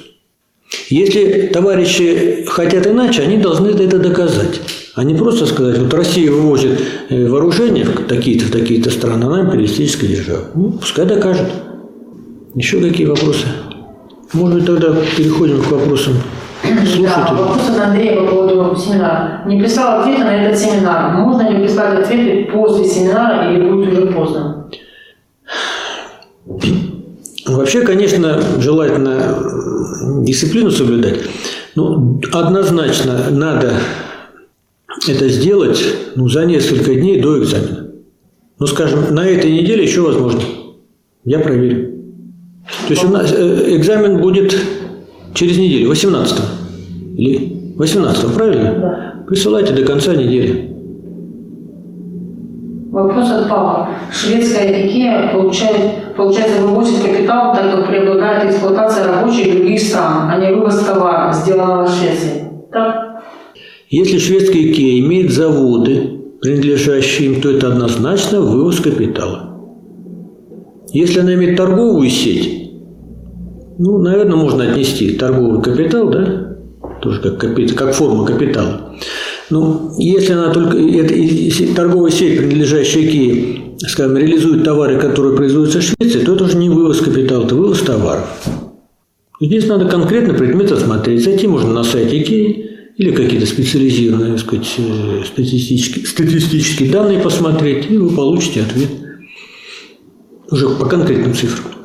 Если товарищи хотят иначе, они должны это доказать. А не просто сказать, вот Россия вывозит э, вооружение в такие-то, в такие-то страны, она империалистическая держава. Ну, пускай докажет. Еще какие вопросы? Может быть, тогда переходим к вопросам слушателей. Да, вопрос от Андрея по поводу семинара. Не прислал ответа на этот семинар. Можно ли прислать ответы после семинара или будет уже поздно? Вообще, конечно, желательно дисциплину соблюдать. Ну, однозначно надо это сделать ну, за несколько дней до экзамена. Ну, скажем, на этой неделе еще возможно. Я проверю. То есть у нас э, экзамен будет через неделю, 18 или 18 правильно? Да. Присылайте до конца недели. Вопрос от Павла. Шведская Икеа получает, получается вывозит капитал, так как преобладает эксплуатация рабочих других стран, а не вывоз товара, сделанного в Швеции. Так? Если шведская Икеа имеет заводы, принадлежащие им, то это однозначно вывоз капитала. Если она имеет торговую сеть, ну, наверное, можно отнести торговый капитал, да, тоже как, капитал, как форма капитала. Ну, если она только, это, торговая сеть, принадлежащая Икее, скажем, реализует товары, которые производятся в Швеции, то это уже не вывоз капитала, это вывоз товаров. Здесь надо конкретно предмет осмотреть. Зайти можно на сайт Икеи или какие-то специализированные так сказать, э, статистические, статистические данные посмотреть, и вы получите ответ уже по конкретным цифрам.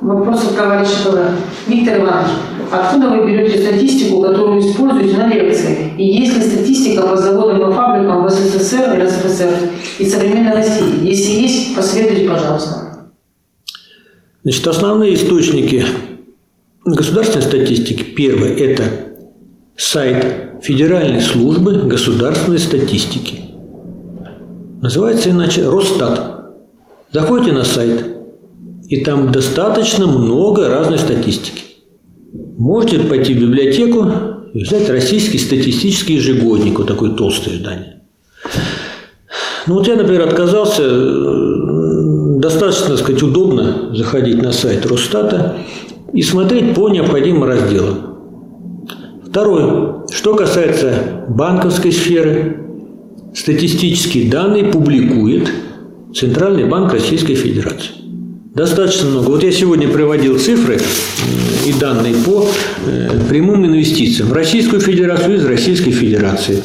Вопрос от товарища Виктор Иванович. Откуда вы берете статистику, которую используете на лекции? И есть ли статистика по заводам и фабрикам в СССР и РСФСР и современной России? Если есть, посоветуйте, пожалуйста. Значит, основные источники государственной статистики. Первое – это сайт Федеральной службы государственной статистики. Называется иначе Росстат. Заходите на сайт, и там достаточно много разной статистики. Можете пойти в библиотеку и взять российский статистический ежегодник, вот такое толстое издание. Ну вот я, например, отказался, достаточно, так сказать, удобно заходить на сайт Росстата и смотреть по необходимым разделам. Второе. Что касается банковской сферы, статистические данные публикует Центральный банк Российской Федерации. Достаточно много. Вот я сегодня приводил цифры и данные по э, прямым инвестициям в Российскую Федерацию из Российской Федерации.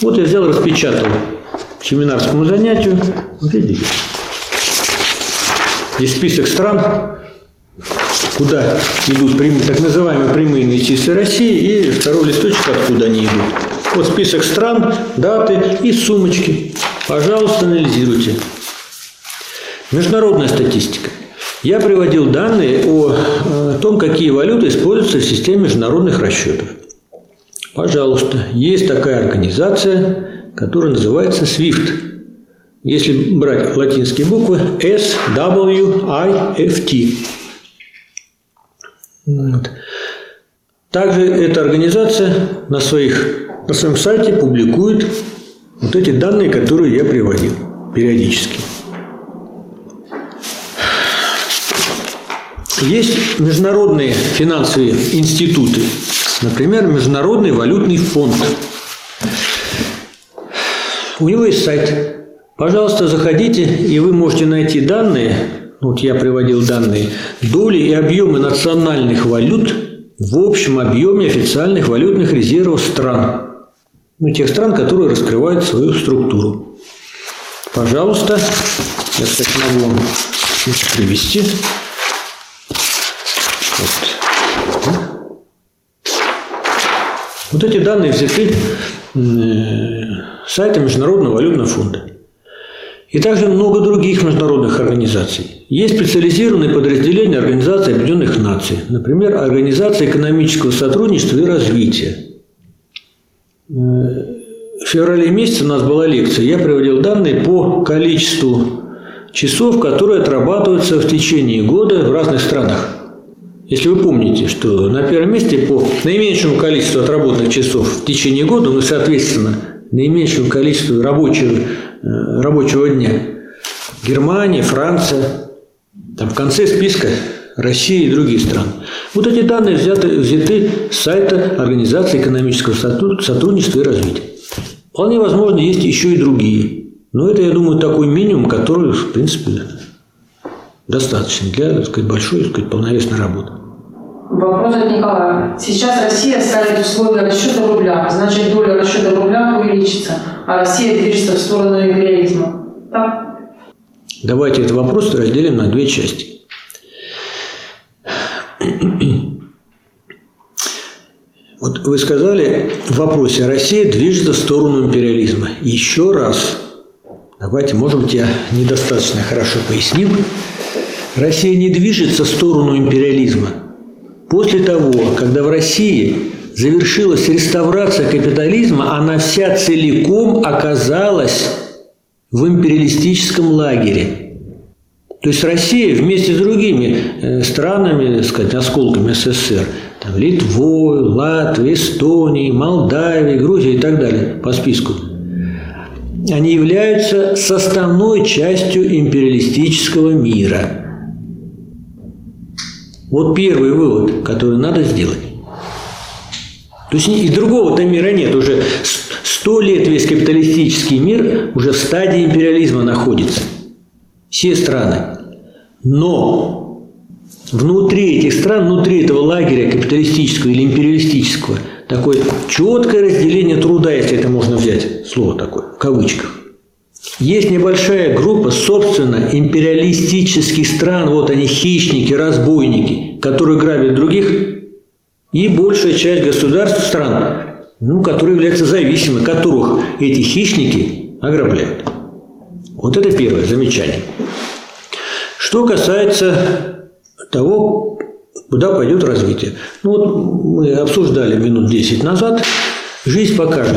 Вот я взял, распечатал к семинарскому занятию. Видите. Есть список стран, куда идут прямые, так называемые прямые инвестиции России, и второй листочек, откуда они идут. Вот список стран, даты и сумочки. Пожалуйста, анализируйте. Международная статистика. Я приводил данные о, о том, какие валюты используются в системе международных расчетов. Пожалуйста, есть такая организация, которая называется SWIFT. Если брать латинские буквы S, W, I, F, T. Вот. Также эта организация на, своих, на своем сайте публикует вот эти данные, которые я приводил периодически. Есть международные финансовые институты, например, Международный валютный фонд. У него есть сайт. Пожалуйста, заходите, и вы можете найти данные, вот я приводил данные, доли и объемы национальных валют в общем объеме официальных валютных резервов стран. Ну, тех стран, которые раскрывают свою структуру. Пожалуйста, я, кстати, могу вам привести. Вот. вот эти данные взяты с сайта Международного валютного фонда. И также много других международных организаций. Есть специализированные подразделения Организации Объединенных Наций, например, Организация экономического сотрудничества и развития. В феврале месяце у нас была лекция. Я приводил данные по количеству часов, которые отрабатываются в течение года в разных странах. Если вы помните, что на первом месте по наименьшему количеству отработанных часов в течение года, ну, соответственно, наименьшему количеству рабочего Э, рабочего дня. Германия, Франция, там в конце списка Россия и другие страны. Вот эти данные взяты, взяты с сайта Организации экономического сотрудничества и развития. Вполне возможно, есть еще и другие. Но это, я думаю, такой минимум, который, в принципе, достаточно для так сказать, большой так сказать, полновесной работы. Вопрос от Николая. Сейчас Россия ставит условия расчета рубля, значит доля расчета рубля увеличится, а Россия движется в сторону империализма. Так? Давайте этот вопрос разделим на две части. Вот вы сказали в вопросе, Россия движется в сторону империализма. Еще раз, давайте, может быть, я недостаточно хорошо пояснил. Россия не движется в сторону империализма. После того, когда в России завершилась реставрация капитализма, она вся целиком оказалась в империалистическом лагере. То есть Россия вместе с другими э, странами, так сказать, осколками СССР, там, Литвой, Латвией, Эстонией, Молдавией, Грузией и так далее по списку, они являются составной частью империалистического мира – вот первый вывод, который надо сделать. То есть и другого-то мира нет. Уже сто лет весь капиталистический мир уже в стадии империализма находится. Все страны. Но внутри этих стран, внутри этого лагеря капиталистического или империалистического, такое четкое разделение труда, если это можно взять, слово такое, в кавычках. Есть небольшая группа, собственно, империалистических стран, вот они хищники, разбойники, которые грабят других, и большая часть государств стран, ну, которые являются зависимыми, которых эти хищники ограбляют. Вот это первое замечание. Что касается того, куда пойдет развитие. Ну вот мы обсуждали минут 10 назад, жизнь покажет.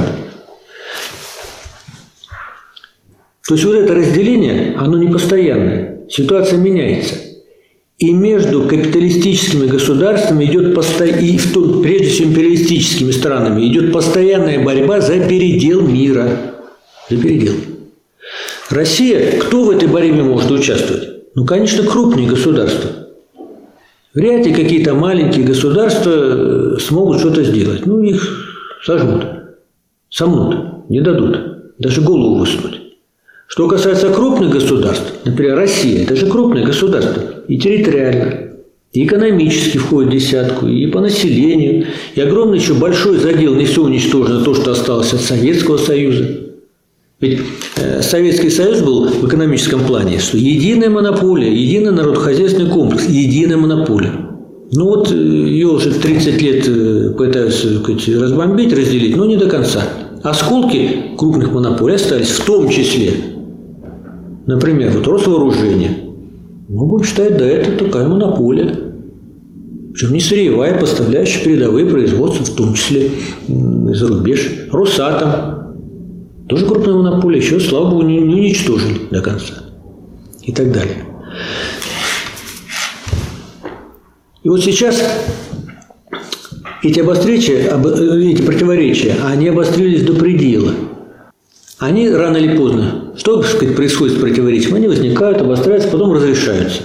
То есть вот это разделение, оно не постоянное, ситуация меняется. И между капиталистическими государствами идет постоянно, и в том, прежде всего империалистическими странами, идет постоянная борьба за передел мира. За передел. Россия, кто в этой борьбе может участвовать? Ну, конечно, крупные государства. Вряд ли какие-то маленькие государства э, смогут что-то сделать. Ну, их сожмут, сомнут, не дадут, даже голову высунуть. Что касается крупных государств, например, Россия, это же крупное государство, и территориально, и экономически входит в десятку, и по населению, и огромный еще большой задел, не все уничтожено, то, что осталось от Советского Союза. Ведь э, Советский Союз был в экономическом плане, что единая монополия, единый народохозяйственный комплекс, единая монополия. Ну вот э, ее уже 30 лет э, пытаются сказать, разбомбить, разделить, но не до конца. Осколки крупных монополий остались, в том числе Например, вот Росвооружение. Мы будем считать, да, это такая монополия. Причем не сырьевая, поставляющая передовые производства, в том числе за рубеж. Росатом. Тоже крупная монополия, еще, слава богу, не, не уничтожили до конца. И так далее. И вот сейчас эти обострения, эти противоречия, они обострились до предела – они рано или поздно, что сказать, происходит с противоречием, они возникают, обостряются, потом разрешаются.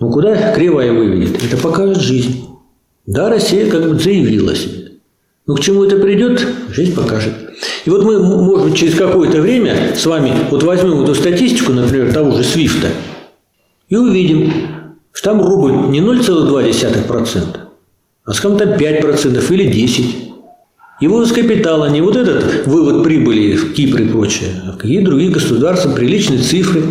Но куда кривая выведет? Это покажет жизнь. Да, Россия как бы заявила себе. Но к чему это придет, жизнь покажет. И вот мы, может быть, через какое-то время с вами вот возьмем эту статистику, например, того же Свифта, и увидим, что там рубль не 0,2%, а скажем там 5% или 10%. Его капитала не вот этот вывод прибыли в Кипр и прочее, а какие другие государства, приличные цифры,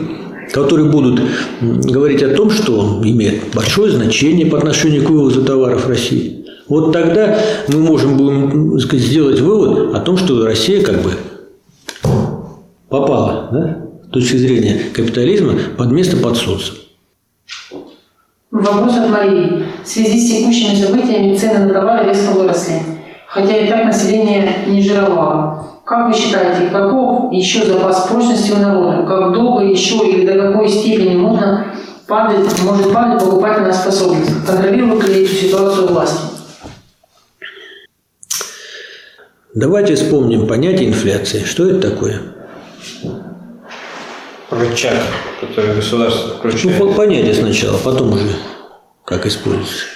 которые будут говорить о том, что он имеет большое значение по отношению к вывозу товаров России. Вот тогда мы можем будем сказать, сделать вывод о том, что Россия как бы попала, да, с точки зрения капитализма, под место под солнцем. Вопрос от Марии. В связи с текущими событиями цены на товары резко выросли хотя и так население не жировало. Как вы считаете, каков еще запас прочности у народа? Как долго еще или до какой степени можно падать, может падать покупательная способность? Контролирует ли эту ситуацию власти? Давайте вспомним понятие инфляции. Что это такое? Рычаг, который государство включает. Ну, понятие сначала, потом уже как используется.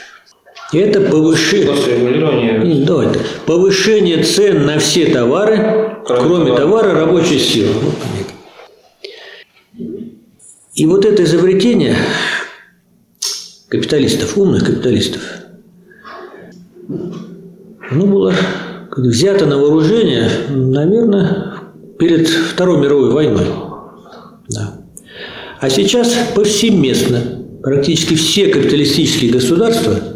Это повышение, давайте, повышение цен на все товары, кроме, кроме товара рабочей силы. И вот это изобретение капиталистов, умных капиталистов, оно было взято на вооружение, наверное, перед Второй мировой войной. Да. А сейчас повсеместно практически все капиталистические государства –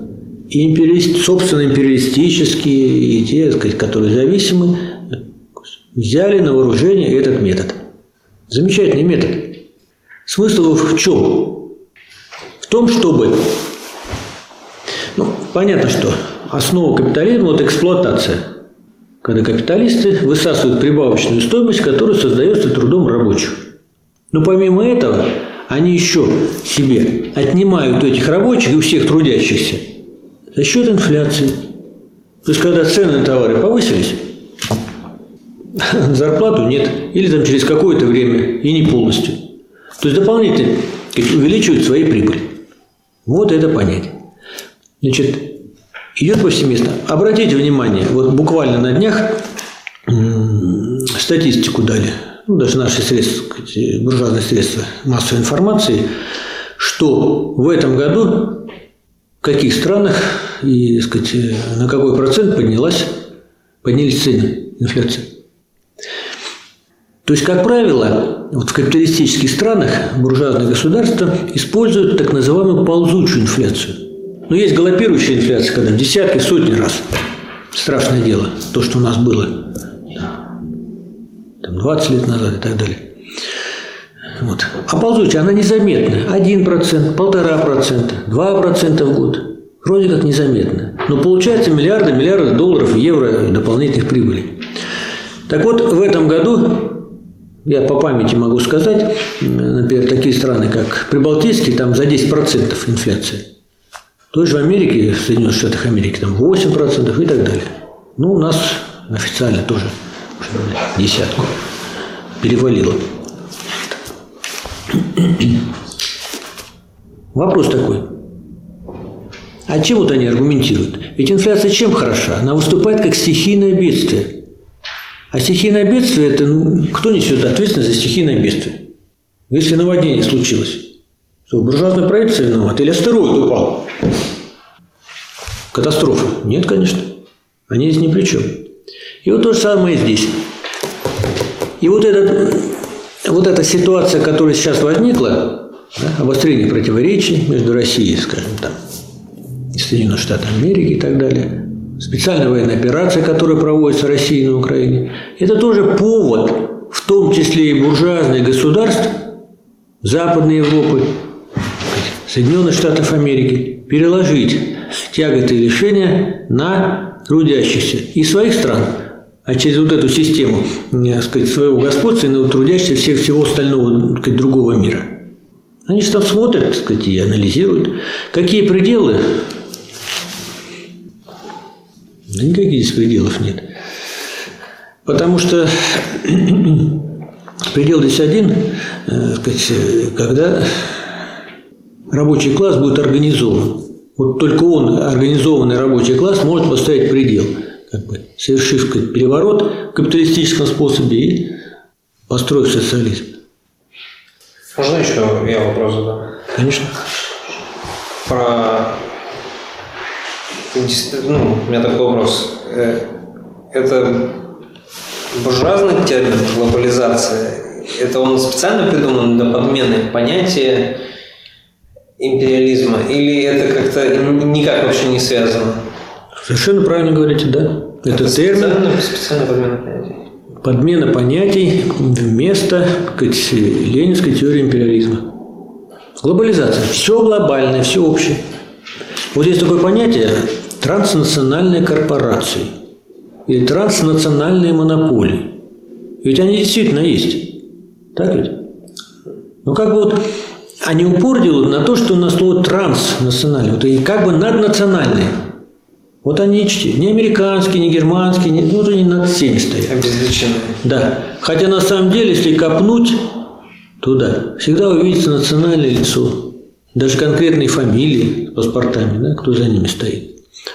и собственно империалистические, и те, сказать, которые зависимы, взяли на вооружение этот метод. Замечательный метод. Смысл в чем? В том, чтобы... Ну, понятно, что основа капитализма – вот эксплуатация. Когда капиталисты высасывают прибавочную стоимость, которая создается трудом рабочих. Но помимо этого, они еще себе отнимают у этих рабочих и у всех трудящихся за счет инфляции. То есть, когда цены на товары повысились, зарплату нет. Или там через какое-то время и не полностью. То есть, дополнительно увеличивают свои прибыли. Вот это понятие. Значит, идет повсеместно. Обратите внимание, вот буквально на днях статистику дали, ну, даже наши средства, буржуазные средства массовой информации, что в этом году каких странах и сказать, на какой процент поднялась, поднялись цены, инфляция. То есть, как правило, вот в капиталистических странах буржуазные государства используют так называемую ползучую инфляцию. Но есть галопирующая инфляция, когда в десятки, сотни раз. Страшное дело, то, что у нас было там, 20 лет назад и так далее. Вот. А ползучая, она незаметна. 1%, 1,5%, 2% в год. Вроде как незаметно. Но получается миллиарды, миллиарды долларов, евро дополнительных прибылей. Так вот, в этом году, я по памяти могу сказать, например, такие страны, как Прибалтийские, там за 10% инфляция. То же в Америке, в Соединенных Штатах Америки, там 8% и так далее. Ну, у нас официально тоже десятку перевалило. Вопрос такой. А чем вот они аргументируют? Ведь инфляция чем хороша? Она выступает как стихийное бедствие. А стихийное бедствие – это ну, кто несет ответственность за стихийное бедствие? Если наводнение случилось, что буржуазное правительство виноват или астероид упал? Катастрофа? Нет, конечно. Они здесь ни при чем. И вот то же самое здесь. И вот, этот, вот эта ситуация, которая сейчас возникла, да, обострение противоречий между Россией, скажем там, и Соединенных Штатов Америки и так далее, специальная военная операция, которая проводится Россией на Украине, это тоже повод, в том числе и буржуазных государств Западной Европы, Соединенных Штатов Америки, переложить тяготы и лишения на трудящихся и своих стран, а через вот эту систему сказать, своего господства и на трудящихся всех, всего остального сказать, другого мира. Они же там смотрят сказать, и анализируют, какие пределы. Да никаких здесь пределов нет. Потому что предел здесь один, э, сказать, когда рабочий класс будет организован. Вот только он, организованный рабочий класс, может поставить предел, как бы, совершив сказать, переворот в капиталистическом способе и построив социализм. Можно еще я вопрос задам? Конечно. Про... Ну, у меня такой вопрос. Э, это буржуазный термин глобализация. Это он специально придуман для подмены понятия империализма? Или это как-то никак вообще не связано? Совершенно правильно говорите, да. Это, это термин. Специально, специально подмена понятий. Подмена понятий вместо сказать, ленинской теории империализма. Глобализация. Все глобальное, все общее. Вот есть такое понятие транснациональные корпорации или транснациональные монополии. Ведь они действительно есть. Так ведь? Ну, как бы вот они упор делают на то, что у нас слово транснациональное, вот и как бы наднациональные. Вот они чти. Не американские, не германские, не, ну, вот они над всеми стоят. Обезличенные. Да. Хотя на самом деле, если копнуть туда, всегда увидится национальное лицо. Даже конкретные фамилии с паспортами, да, кто за ними стоит.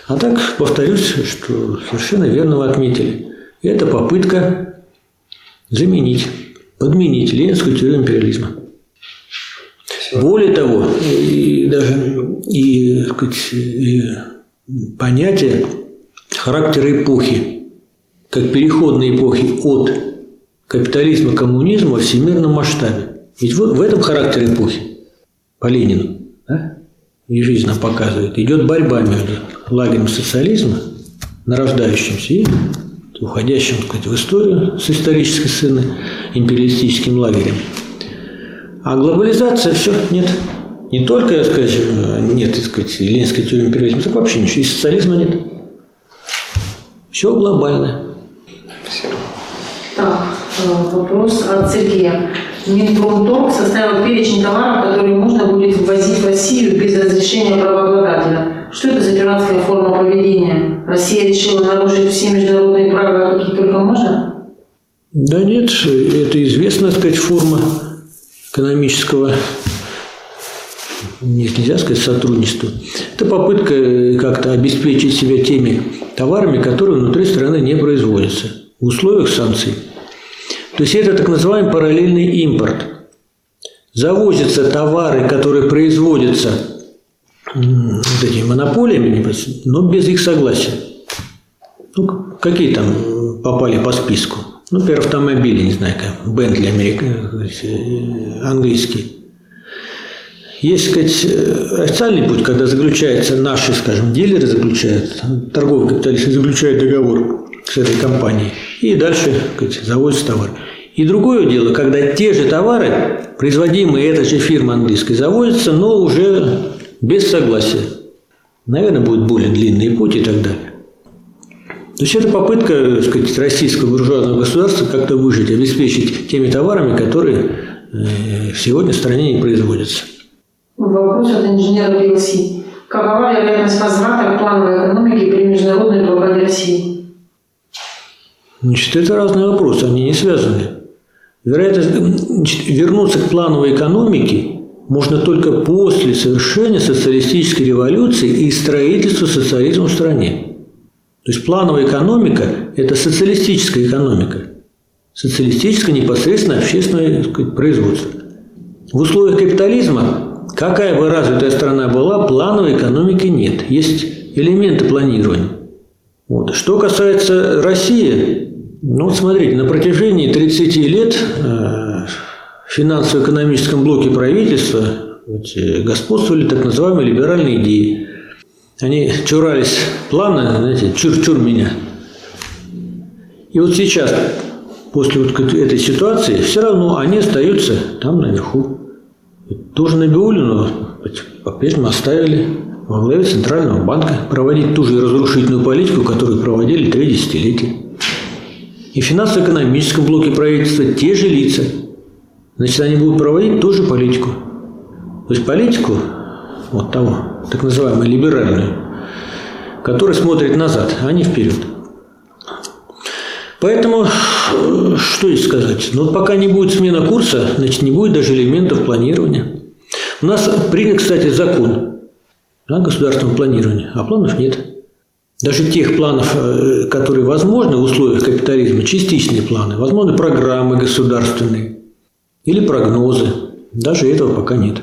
А так, повторюсь, что совершенно верно вы отметили. Это попытка заменить, подменить ленинскую теорию империализма. Более того, и даже и, сказать, и понятие характера эпохи, как переходной эпохи от капитализма к коммунизму в всемирном масштабе. Ведь вот в этом характере эпохи, по Ленину, да, и жизнь нам показывает, идет борьба между лагерем социализма, нарождающимся, и уходящим так сказать, в историю с исторической сцены империалистическим лагерем – а глобализация все нет. Не только, так сказать, нет, так сказать, ленинской теории империализма, так вообще ничего. И социализма нет. Все глобальное. Спасибо. Так, э, вопрос от Сергея. Минпромторг составил перечень товаров, которые можно будет ввозить в Россию без разрешения правообладателя. Что это за пиратская форма поведения? Россия решила нарушить все международные правила, какие только можно? Да нет, это известная, так сказать, форма экономического нельзя сказать сотрудничества. Это попытка э, как-то обеспечить себя теми товарами, которые внутри страны не производятся в условиях санкций. То есть это так называемый параллельный импорт. Завозятся товары, которые производятся вот этими монополиями, но без их согласия. Ну, какие там попали по списку? Ну, например, автомобили, не знаю, как Бентли америк... Э, английский. Есть, сказать, официальный путь, когда заключается, наши, скажем, дилеры заключают, торговые капиталисты заключают договор с этой компанией, и дальше, сказать, завозят товар. И другое дело, когда те же товары, производимые этой же фирмой английской, завозятся, но уже без согласия. Наверное, будет более длинный путь и так далее. То есть это попытка так сказать, российского буржуазного государства как-то выжить, обеспечить теми товарами, которые э, сегодня в стране не производятся. Вопрос от инженера БЛС. Какова вероятность возврата к плановой экономике при международной блокаде России? Значит, это разные вопросы, они не связаны. Вероятность вернуться к плановой экономике можно только после совершения социалистической революции и строительства социализма в стране. То есть плановая экономика – это социалистическая экономика. Социалистическое непосредственно общественное сказать, производство. В условиях капитализма, какая бы развитая страна была, плановой экономики нет. Есть элементы планирования. Вот. Что касается России, ну вот смотрите, на протяжении 30 лет э, в финансово-экономическом блоке правительства господствовали так называемые либеральные идеи. Они чурались плана, знаете, чур-чур меня. И вот сейчас, после вот этой ситуации, все равно они остаются там наверху. Тоже Набиулину по-прежнему оставили во главе Центрального банка проводить ту же разрушительную политику, которую проводили три десятилетия. И в финансово-экономическом блоке правительства те же лица. Значит, они будут проводить ту же политику. То есть политику вот того, так называемую либеральную, которая смотрит назад, а не вперед. Поэтому, э, что здесь сказать? Ну, пока не будет смена курса, значит, не будет даже элементов планирования. У нас принят, кстати, закон о государственном планировании, а планов нет. Даже тех планов, э, которые возможны в условиях капитализма, частичные планы, возможны программы государственные или прогнозы. Даже этого пока нет.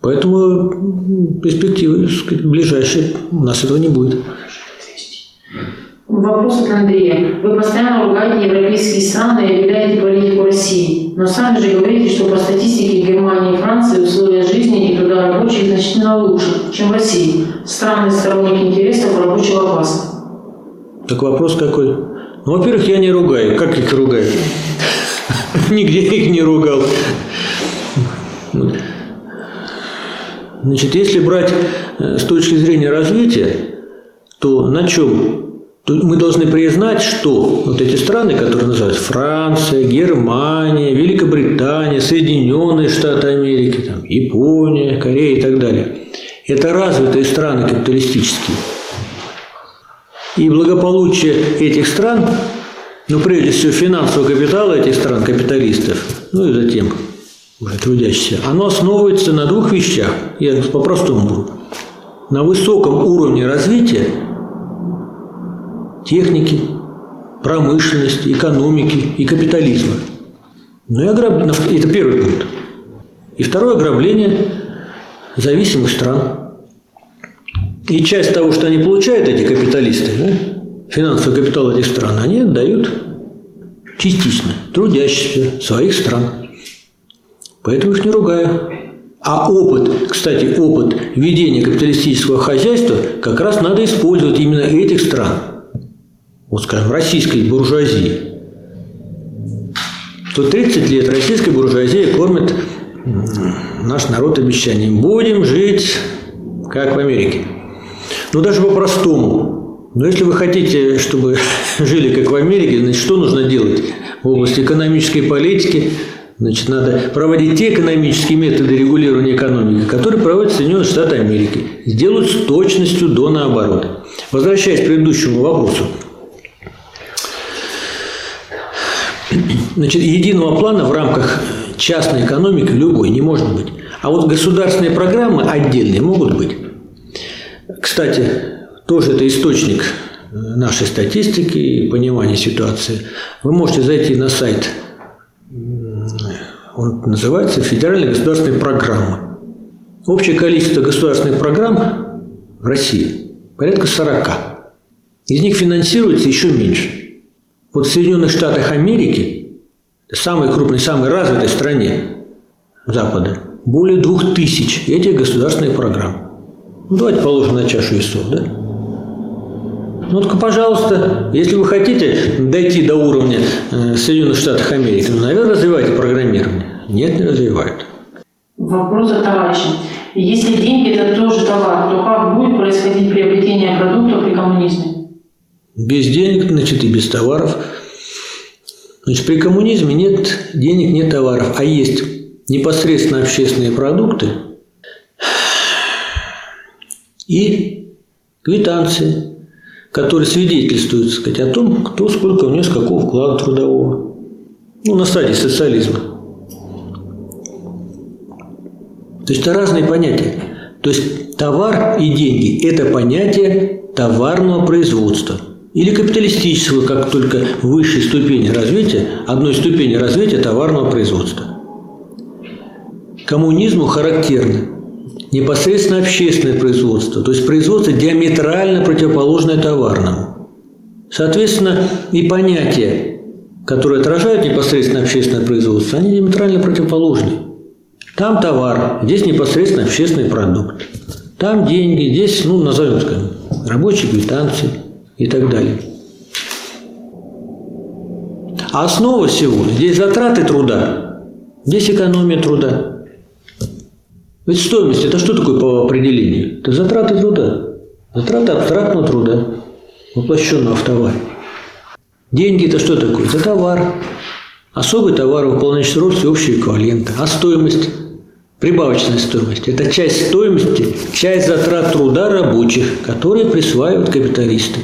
Поэтому перспективы сказать, ближайшие у нас этого не будет. Вопрос от Андрея. Вы постоянно ругаете европейские страны и объявляете политику России. Но сами же говорите, что по статистике Германии и Франции условия жизни и труда рабочих значительно лучше, чем в России. Страны сторонники интересов рабочего класса. Так вопрос какой? Ну, во-первых, я не ругаю. Как их ругаю? Нигде их не ругал. Значит, если брать э, с точки зрения развития, то на чем то мы должны признать, что вот эти страны, которые называются Франция, Германия, Великобритания, Соединенные Штаты Америки, там, Япония, Корея и так далее, это развитые страны капиталистические. И благополучие этих стран, ну, прежде всего, финансового капитала этих стран, капиталистов, ну и затем уже трудящихся, оно основывается на двух вещах. Я по-простому буду. На высоком уровне развития техники, промышленности, экономики и капитализма. Ну и ограбление. Это первый пункт. И второе ограбление зависимых стран. И часть того, что они получают, эти капиталисты, да, финансовый капитал этих стран, они отдают частично трудящимся своих стран. Поэтому их не ругаю. А опыт, кстати, опыт ведения капиталистического хозяйства как раз надо использовать именно этих стран – вот скажем, российской буржуазии, то 30 лет российская буржуазия кормит наш народ обещанием. Будем жить как в Америке. Ну, даже по-простому. Но если вы хотите, чтобы жили как в Америке, значит, что нужно делать в области экономической политики? Значит, надо проводить те экономические методы регулирования экономики, которые проводят Соединенные Штаты Америки. Сделать с точностью до наоборот. Возвращаясь к предыдущему вопросу. Значит, единого плана в рамках частной экономики любой не может быть. А вот государственные программы отдельные могут быть. Кстати, тоже это источник нашей статистики и понимания ситуации. Вы можете зайти на сайт, он называется «Федеральная государственная программа». Общее количество государственных программ в России порядка 40. Из них финансируется еще меньше. Вот в Соединенных Штатах Америки, самой крупной, самой развитой стране Запада, более двух тысяч этих государственных программ. Ну, давайте положим на чашу весов, да? Ну, только, пожалуйста, если вы хотите дойти до уровня э, Соединенных Штатов Америки, ну, наверное, развивайте программирование. Нет, не развивают. Вопрос от товарища. Если деньги – это тоже товар, то как будет происходить приобретение продуктов при коммунизме? Без денег, значит, и без товаров. Значит, при коммунизме нет денег, нет товаров, а есть непосредственно общественные продукты и квитанции, которые свидетельствуют, так сказать, о том, кто сколько внес какого вклада трудового. Ну, на стадии социализма. То есть это разные понятия. То есть товар и деньги – это понятие товарного производства – или капиталистического, как только высшей ступени развития, одной ступени развития товарного производства. Коммунизму характерно непосредственно общественное производство, то есть производство диаметрально противоположное товарному. Соответственно, и понятия, которые отражают непосредственно общественное производство, они диаметрально противоположны. Там товар, здесь непосредственно общественный продукт. Там деньги, здесь, ну, назовем, скажем, рабочие квитанции – и так далее. Основа всего – здесь затраты труда, здесь экономия труда. Ведь стоимость – это что такое по определению? Это затраты труда. Затраты абстрактного труда, воплощенного в товаре. Деньги – это что такое? Это товар. Особый товар, выполняющий роль всеобщего эквивалента. А стоимость Прибавочная стоимость – это часть стоимости, часть затрат труда рабочих, которые присваивают капиталисты.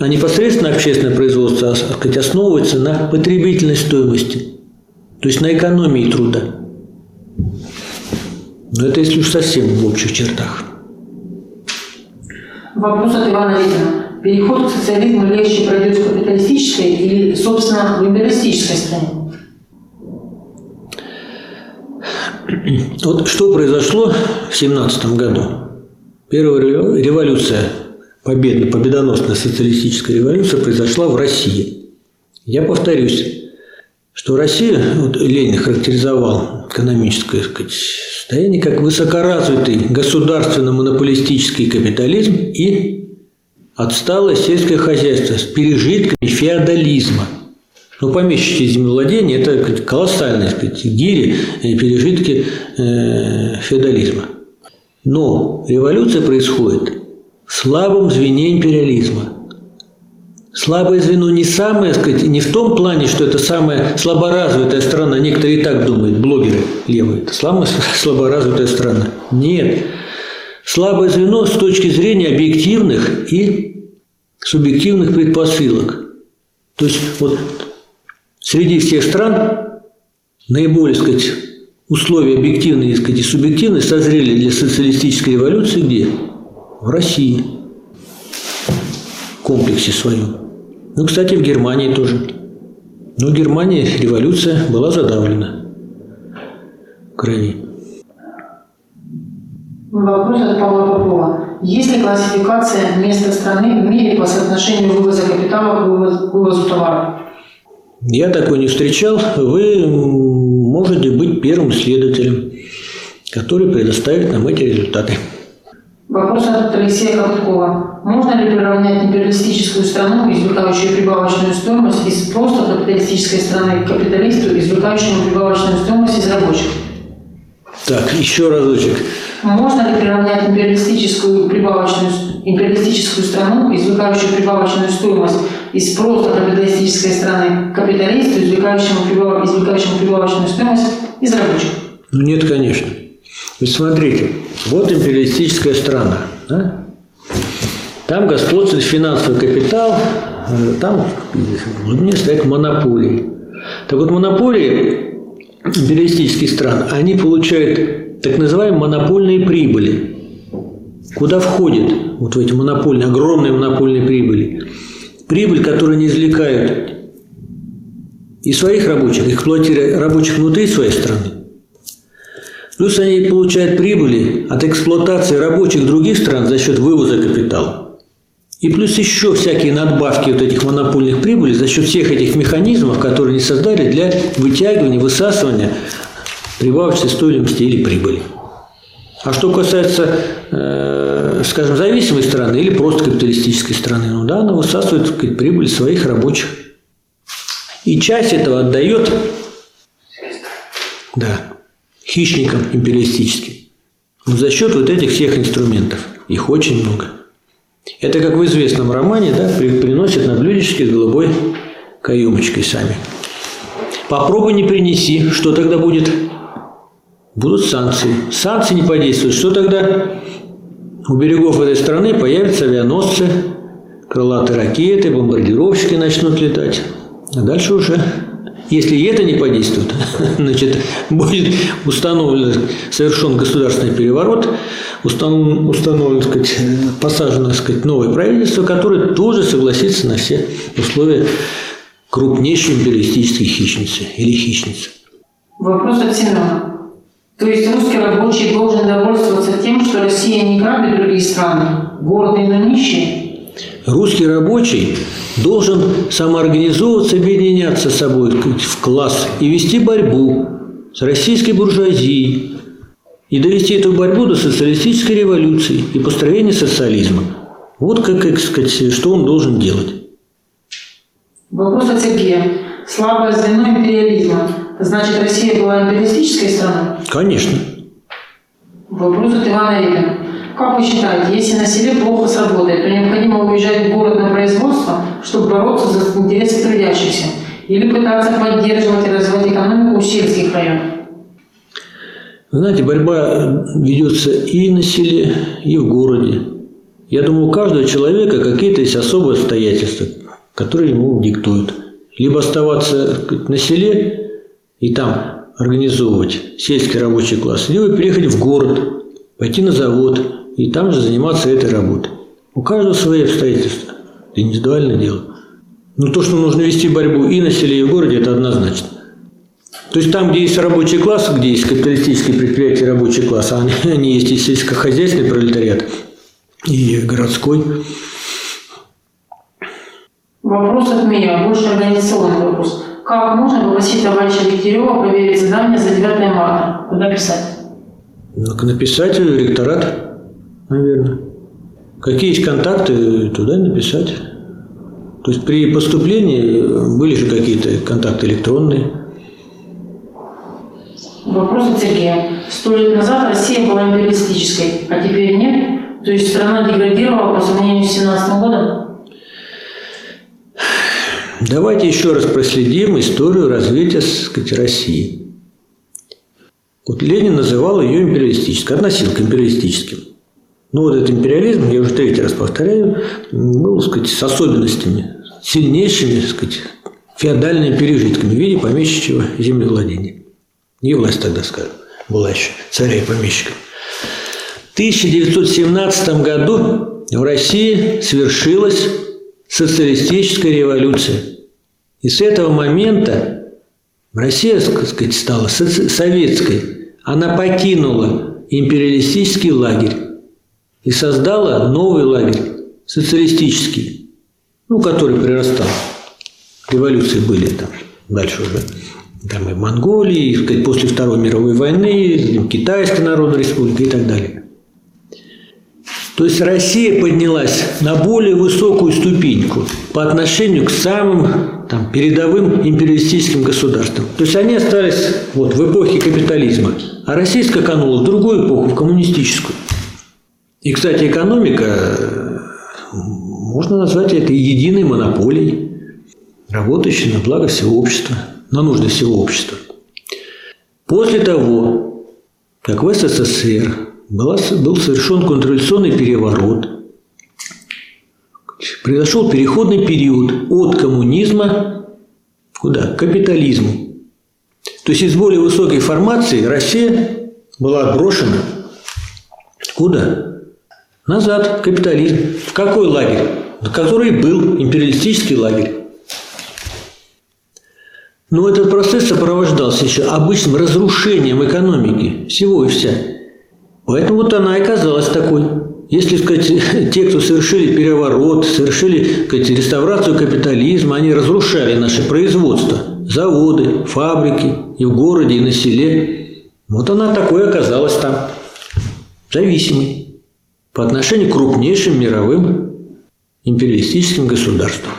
А непосредственно общественное производство сказать, основывается на потребительной стоимости, то есть на экономии труда. Но это если уж совсем в общих чертах. Вопрос от Ивана Литина. Переход к социализму легче пройдет в капиталистической или, собственно, в империалистической стране? Вот что произошло в 17 году? Первая революция победная, победоносная социалистическая революция произошла в России. Я повторюсь, что Россия, вот Ленин характеризовал экономическое сказать, состояние как высокоразвитый государственно-монополистический капитализм и отсталое сельское хозяйство с пережитками феодализма. Ну, помещичье землевладение – это колоссальные сказать, гири и пережитки э, феодализма. Но революция происходит слабом звене империализма. Слабое звено не самое, сказать, не в том плане, что это самая слаборазвитая страна. Некоторые и так думают, блогеры левые. Это самая слаборазвитая страна. Нет. Слабое звено с точки зрения объективных и субъективных предпосылок. То есть вот среди всех стран наиболее, сказать, условия объективные сказать, и субъективные созрели для социалистической революции где? В России в комплексе своем. Ну, кстати, в Германии тоже. Но в Германии революция была задавлена крайне. Вопрос от Павла Попова. Есть ли классификация места страны в мире по соотношению вывоза капитала к вывозу, вывозу товаров? Я такой не встречал. Вы можете быть первым исследователем, который предоставит нам эти результаты. Вопрос от Алексея Короткова. Можно ли приравнять империалистическую страну, извлекающую прибавочную стоимость из просто капиталистической страны к капиталисту, извлекающему прибавочную стоимость из рабочих? Так, еще разочек. Можно ли приравнять империалистическую прибавочную, империалистическую страну, извлекающую прибавочную стоимость из просто капиталистической страны к капиталисту, извлекающему, прибав... извлекающему прибавочную стоимость из рабочих? Ну нет, конечно. Ведь смотрите, вот империалистическая страна. Да? Там господствует финансовый капитал, э, там в глубине стоят монополии. Так вот, монополии империалистических стран, они получают так называемые монопольные прибыли. Куда входят вот в эти монопольные, огромные монопольные прибыли? Прибыль, которую они извлекают и своих рабочих, эксплуатируя рабочих внутри своей страны, Плюс они получают прибыли от эксплуатации рабочих других стран за счет вывоза капитала. И плюс еще всякие надбавки вот этих монопольных прибылей за счет всех этих механизмов, которые они создали для вытягивания, высасывания прибавочной стоимости или прибыли. А что касается, э, скажем, зависимой страны или просто капиталистической страны, ну да, она высасывает сказать, прибыль своих рабочих. И часть этого отдает да, хищникам империалистическим. Но за счет вот этих всех инструментов. Их очень много. Это, как в известном романе, да, приносят на блюдечке с голубой каемочкой сами. Попробуй не принеси, что тогда будет? Будут санкции. Санкции не подействуют. Что тогда? У берегов этой страны появятся авианосцы, крылатые ракеты, бомбардировщики начнут летать. А дальше уже если и это не подействует, значит, будет установлен, совершен государственный переворот, установлен, установлен сказать, посажено сказать, новое правительство, которое тоже согласится на все условия крупнейшей империалистической хищницы или хищницы. Вопрос от Семена. То есть русский рабочий должен довольствоваться тем, что Россия не грабит другие страны, гордые, но нищие? Русский рабочий должен самоорганизовываться, объединяться с собой в класс и вести борьбу с российской буржуазией и довести эту борьбу до социалистической революции и построения социализма. Вот как, как сказать, что он должен делать. Вопрос от Сергея. Слабое звено империализма. Значит, Россия была империалистической страной? Конечно. Вопрос от Ивана Репина. Как вы считаете, если на селе плохо сработает, то необходимо уезжать в город на производство, чтобы бороться за интересы трудящихся? Или пытаться поддерживать и развивать экономику сельских районов? Знаете, борьба ведется и на селе, и в городе. Я думаю, у каждого человека какие-то есть особые обстоятельства, которые ему диктуют. Либо оставаться на селе и там организовывать сельский рабочий класс, либо переехать в город, пойти на завод, и там же заниматься этой работой. У каждого свои обстоятельства. Это индивидуальное дело. Но то, что нужно вести борьбу и на селе, и в городе, это однозначно. То есть там, где есть рабочий класс, где есть капиталистические предприятия рабочий класс, а они, они есть и сельскохозяйственный пролетариат, и городской. Вопрос от меня, больше организационный вопрос. Как можно попросить товарища Дегтярева проверить задание за 9 марта? Куда писать? Ну, написать в ректорат наверное. Какие есть контакты, туда написать. То есть при поступлении были же какие-то контакты электронные. Вопрос от Сергея. Сто лет назад Россия была империалистической, а теперь нет? То есть страна деградировала по сравнению с 17 годом? Давайте еще раз проследим историю развития сказать, России. Вот Ленин называл ее империалистической, относил к империалистическим. Но ну, вот этот империализм, я уже третий раз повторяю, был, так сказать, с особенностями, сильнейшими, так сказать, феодальными пережитками в виде помещичьего землевладения. И власть тогда, скажем, была еще царя и помещика. В 1917 году в России свершилась социалистическая революция. И с этого момента Россия, так сказать, стала советской. Она покинула империалистический лагерь и создала новый лагерь, социалистический, ну, который прирастал. Революции были там дальше уже. Там и в Монголии, и, сказать, после Второй мировой войны, Китайская Народная Республика и так далее. То есть Россия поднялась на более высокую ступеньку по отношению к самым там, передовым империалистическим государствам. То есть они остались вот, в эпохе капитализма, а Россия скаканула в другую эпоху, в коммунистическую. И, кстати, экономика, можно назвать это единой монополией, работающей на благо всего общества, на нужды всего общества. После того, как в СССР был совершен контрреволюционный переворот, произошел переходный период от коммунизма куда? К капитализму. То есть из более высокой формации Россия была отброшена куда? Назад, капитализм. В какой лагерь? Который был империалистический лагерь. Но этот процесс сопровождался еще обычным разрушением экономики, всего и вся. Поэтому вот она и оказалась такой. Если сказать, те, кто совершили переворот, совершили сказать, реставрацию капитализма, они разрушали наше производство, заводы, фабрики и в городе, и на селе. Вот она такой оказалась там, зависимой по отношению к крупнейшим мировым империалистическим государствам.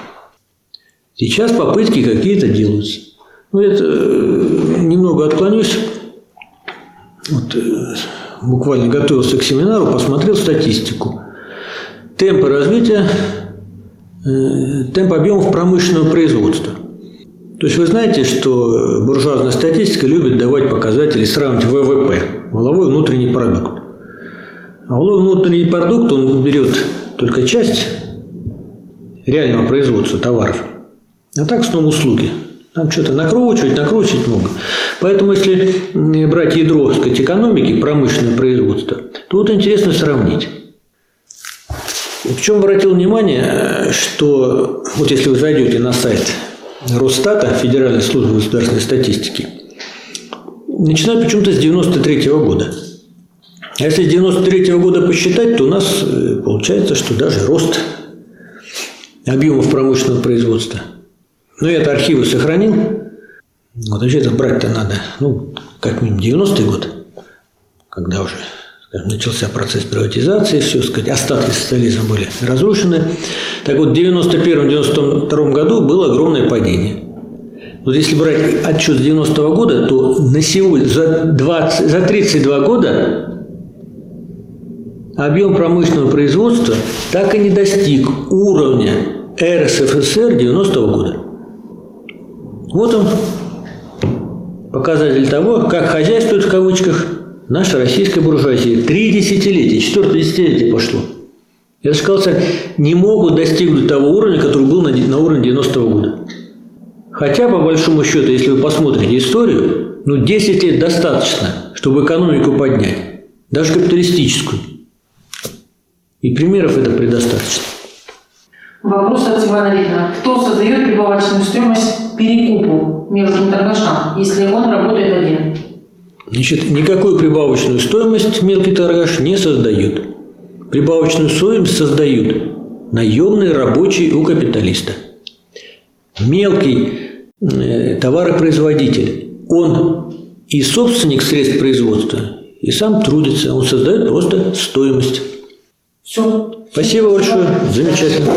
Сейчас попытки какие-то делаются. Ну, это э, немного отклонюсь. Вот, э, буквально готовился к семинару, посмотрел статистику. Темпы развития, э, темп объемов промышленного производства. То есть вы знаете, что буржуазная статистика любит давать показатели, сравнивать ВВП, воловой внутренний продукт. А воловой внутренний продукт, он берет только часть реального производства товаров, а так снова услуги. Там что-то накручивать, накручивать много. Поэтому, если брать ядро сказать, экономики, промышленное производство, то вот интересно сравнить. В чем обратил внимание, что вот если вы зайдете на сайт Росстата, Федеральной службы государственной статистики, начинают почему-то с 93 -го года. Если с 93 -го года посчитать, то у нас э, получается, что даже рост объемов промышленного производства. Но я это архивы сохранил. Вот вообще это брать-то надо, ну, как минимум 90-й год, когда уже скажем, начался процесс приватизации, все, сказать, остатки социализма были разрушены. Так вот, в 91-92 году было огромное падение. Вот если брать отчет с 90 -го года, то на сегодня, за, 20, за 32 года объем промышленного производства так и не достиг уровня РСФСР 90 -го года. Вот он, показатель того, как хозяйствует в кавычках наша российская буржуазия. Три десятилетия, четвертое десятилетие пошло. Я сказал, не могут достигнуть того уровня, который был на, на уровне 90-го года. Хотя, по большому счету, если вы посмотрите историю, ну, 10 лет достаточно, чтобы экономику поднять, даже капиталистическую. И примеров это предостаточно. Вопрос от Ивана. Кто создает прибавочную стоимость перекупу мелким торгашам, если он работает один? Значит, никакую прибавочную стоимость мелкий торгаш не создает. Прибавочную стоимость создают наемные рабочие у капиталиста. Мелкий э, товаропроизводитель, он и собственник средств производства, и сам трудится, он создает просто стоимость. Все. Спасибо большое, замечательно.